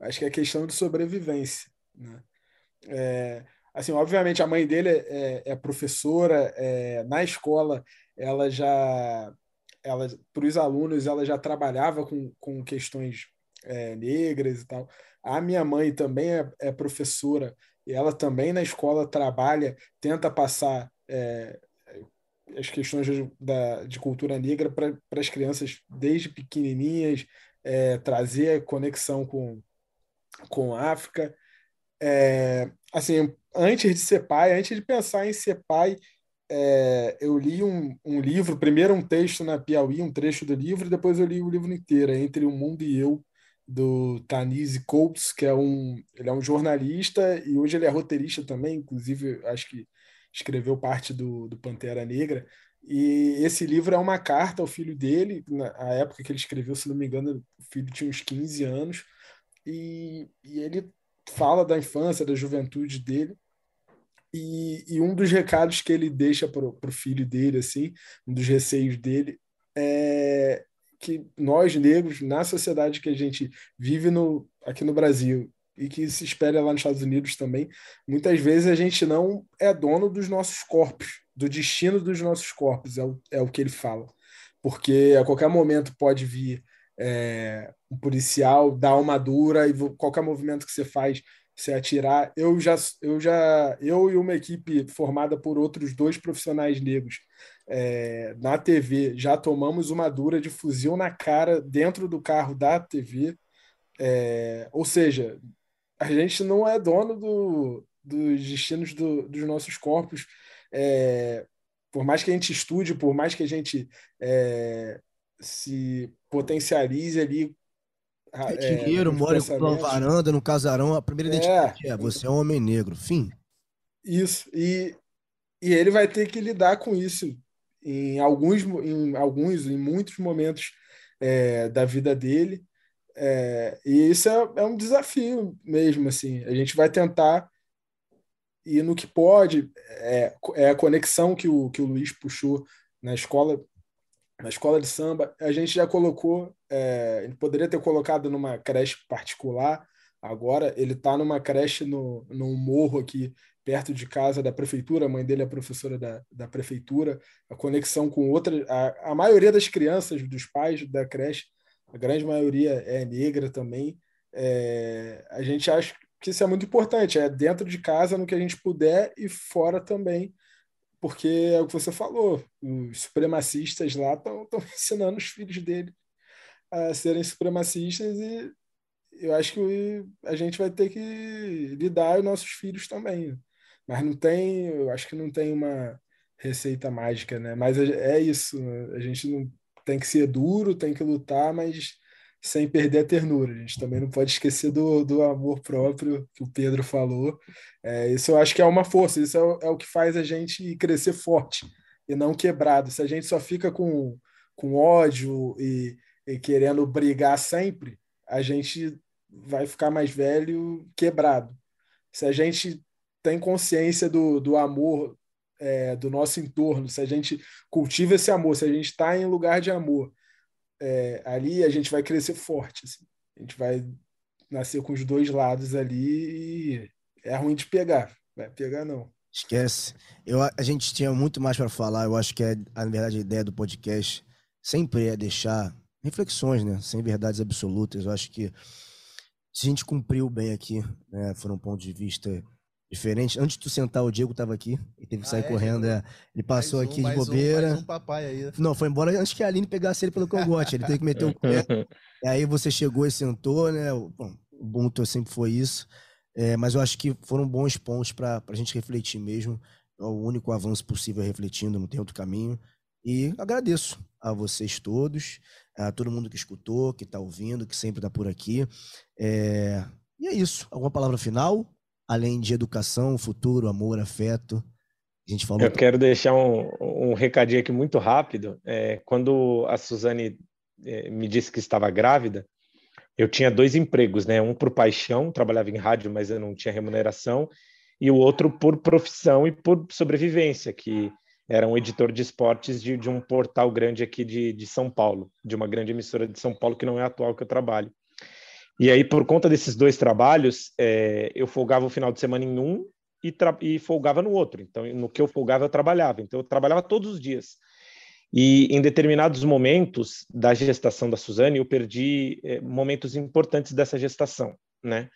acho que é questão de sobrevivência, né? É, assim, obviamente a mãe dele é, é professora, é, na escola ela já ela para os alunos ela já trabalhava com, com questões é, negras e tal. A minha mãe também é, é, professora e ela também na escola trabalha, tenta passar é, as questões de, da, de cultura negra para as crianças desde pequenininhas, é, trazer conexão com, com a África. É, assim, antes de ser pai, antes de pensar em ser pai, é, eu li um, um, livro, primeiro um texto na Piauí, um trecho do livro, e depois eu li o livro inteiro, Entre o Mundo e Eu, do Tanise Coates, que é um, ele é um jornalista e hoje ele é roteirista também, inclusive acho que escreveu parte do, do Pantera Negra. E esse livro é uma carta ao filho dele, na época que ele escreveu, se não me engano, o filho tinha uns 15 anos, e, e ele fala da infância, da juventude dele. E, e um dos recados que ele deixa para o filho dele, assim, um dos receios dele, é que nós negros, na sociedade que a gente vive no, aqui no Brasil e que se espera lá nos Estados Unidos também, muitas vezes a gente não é dono dos nossos corpos, do destino dos nossos corpos, é o, é o que ele fala. Porque a qualquer momento pode vir é, um policial, dar uma dura, e qualquer movimento que você faz, você atirar. Eu já, eu já, eu e uma equipe formada por outros dois profissionais negros é, na TV, já tomamos uma dura de fuzil na cara dentro do carro da TV. É, ou seja, a gente não é dono do, dos destinos do, dos nossos corpos. É, por mais que a gente estude, por mais que a gente é, se potencialize ali. É, é dinheiro, mora em varanda, no casarão, a primeira é. identidade é, você é um homem negro, fim. Isso, e, e ele vai ter que lidar com isso em alguns, em alguns, em muitos momentos é, da vida dele. É, e isso é, é, um desafio mesmo, assim. A gente vai tentar ir no que pode. É, é, a conexão que o, que o Luiz puxou na escola, na escola de samba. A gente já colocou, é, ele poderia ter colocado numa creche particular. Agora ele está numa creche no, num morro aqui perto de casa da prefeitura, a mãe dele é professora da, da prefeitura, a conexão com outra, a, a maioria das crianças, dos pais da creche, a grande maioria é negra também. É, a gente acha que isso é muito importante, é dentro de casa, no que a gente puder, e fora também, porque é o que você falou, os supremacistas lá estão [laughs] ensinando os filhos dele a serem supremacistas e eu acho que a gente vai ter que lidar os nossos filhos também. Mas não tem, eu acho que não tem uma receita mágica, né? Mas é, é isso, a gente não tem que ser duro, tem que lutar, mas sem perder a ternura. A gente também não pode esquecer do, do amor próprio que o Pedro falou. É, isso eu acho que é uma força, isso é, é, o que faz a gente crescer forte e não quebrado. Se a gente só fica com, com ódio e, e querendo brigar sempre, a gente vai ficar mais velho quebrado. Se a gente tem consciência do, do amor é, do nosso entorno, se a gente cultiva esse amor, se a gente está em lugar de amor, é, ali a gente vai crescer forte. Assim. A gente vai nascer com os dois lados ali e é ruim de pegar. Vai pegar, não. Esquece. Eu, a gente tinha muito mais para falar. Eu acho que, é, na verdade, a ideia do podcast sempre é deixar reflexões, né? Sem verdades absolutas. Eu acho que se a gente cumpriu bem aqui, né? Foram pontos de vista diferente. Antes de tu sentar, o Diego tava aqui e teve que sair ah, é, correndo. É. Ele passou aqui de bobeira. Um, um papai aí. Não, foi embora antes que a Aline pegasse ele pelo cangote. Ele teve que meter o pé. e [laughs] aí você chegou e sentou, né? Bom, o Ubuntu sempre foi isso. É, mas eu acho que foram bons pontos para a gente refletir mesmo. É o único avanço possível refletindo, não tem outro caminho. E agradeço a vocês todos, a todo mundo que escutou, que está ouvindo, que sempre está por aqui. É... E é isso. Alguma palavra final? Além de educação, futuro, amor, afeto. A gente falou. Eu quero deixar um, um recadinho aqui muito rápido. É, quando a Suzane é, me disse que estava grávida, eu tinha dois empregos, né? Um por paixão, trabalhava em rádio, mas eu não tinha remuneração, e o outro por profissão e por sobrevivência, que era um editor de esportes de, de um portal grande aqui de, de São Paulo, de uma grande emissora de São Paulo, que não é a atual que eu trabalho. E aí, por conta desses dois trabalhos, é, eu folgava o final de semana em um e, e, folgava no outro. Então, no que eu folgava, eu trabalhava. Então, eu trabalhava todos os dias. E em determinados momentos da gestação da Suzane, eu perdi é, momentos importantes dessa gestação, né?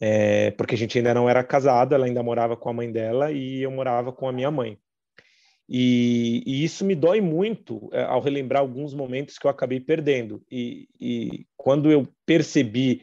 É, porque a gente ainda não era casado, ela ainda morava com a mãe dela e eu morava com a minha mãe. E, e, isso me dói muito é, ao relembrar alguns momentos que eu acabei perdendo. E, e quando eu percebi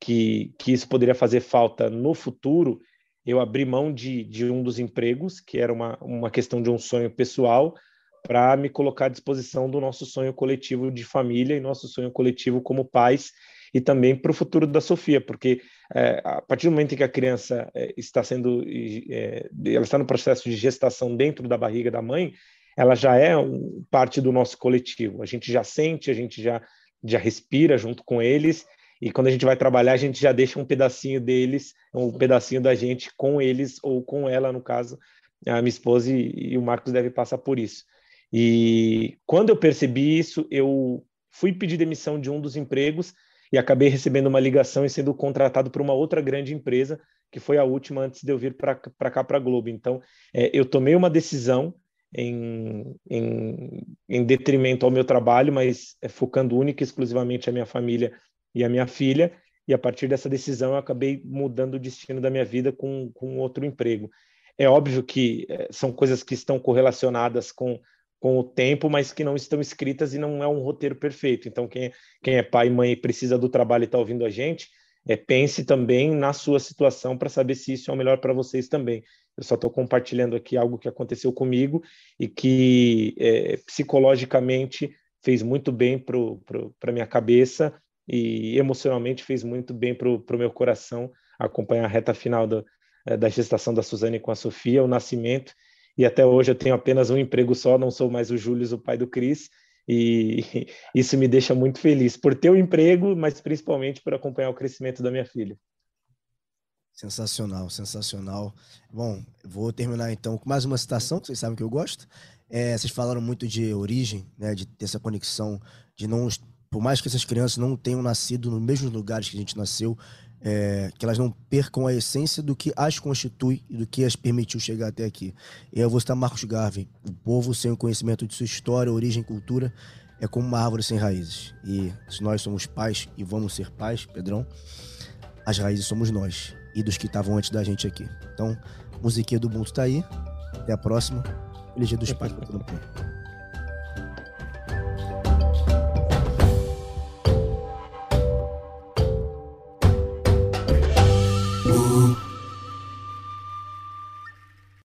que, que isso poderia fazer falta no futuro, eu abri mão de, de um dos empregos, que era uma, uma questão de um sonho pessoal, para me colocar à disposição do nosso sonho coletivo de família e nosso sonho coletivo como pais e também para o futuro da Sofia, porque é, a partir do momento em que a criança é, está sendo, é, ela está no processo de gestação dentro da barriga da mãe, ela já é um, parte do nosso coletivo. A gente já sente, a gente já já respira junto com eles e quando a gente vai trabalhar a gente já deixa um pedacinho deles, um pedacinho da gente com eles ou com ela no caso, a minha esposa e, e o Marcos deve passar por isso. E quando eu percebi isso, eu fui pedir demissão de um dos empregos e acabei recebendo uma ligação e sendo contratado por uma outra grande empresa, que foi a última antes de eu vir para cá, para a Globo. Então, é, eu tomei uma decisão em, em, em, detrimento ao meu trabalho, mas é, focando única e exclusivamente a minha família e a minha filha. E a partir dessa decisão, eu acabei mudando o destino da minha vida com, com outro emprego. É óbvio que é, são coisas que estão correlacionadas com com o tempo, mas que não estão escritas e não é um roteiro perfeito. Então, quem, quem é pai e mãe e precisa do trabalho e está ouvindo a gente, é, pense também na sua situação para saber se isso é o melhor para vocês também. Eu só estou compartilhando aqui algo que aconteceu comigo e que é, psicologicamente fez muito bem para a minha cabeça e emocionalmente fez muito bem para o meu coração acompanhar a reta final do, é, da gestação da Suzane com a Sofia, o nascimento e até hoje eu tenho apenas um emprego só, não sou mais o Júlio, o pai do Cris, e [laughs] isso me deixa muito feliz por ter o um emprego, mas principalmente por acompanhar o crescimento da minha filha. Sensacional, sensacional. Bom, vou terminar então com mais uma citação, que vocês sabem que eu gosto. É, vocês falaram muito de origem, né, de ter essa conexão, de não, por mais que essas crianças não tenham nascido nos mesmos lugares que a gente nasceu, é, que elas não percam a essência do que as constitui e do que as permitiu chegar até aqui. E eu vou citar Marcos Garvey: o povo sem o conhecimento de sua história, origem e cultura é como uma árvore sem raízes. E se nós somos pais e vamos ser pais, Pedrão, as raízes somos nós e dos que estavam antes da gente aqui. Então, musiquinha do Ubuntu tá aí. Até a próxima. Feliz dia dos pais para todo mundo.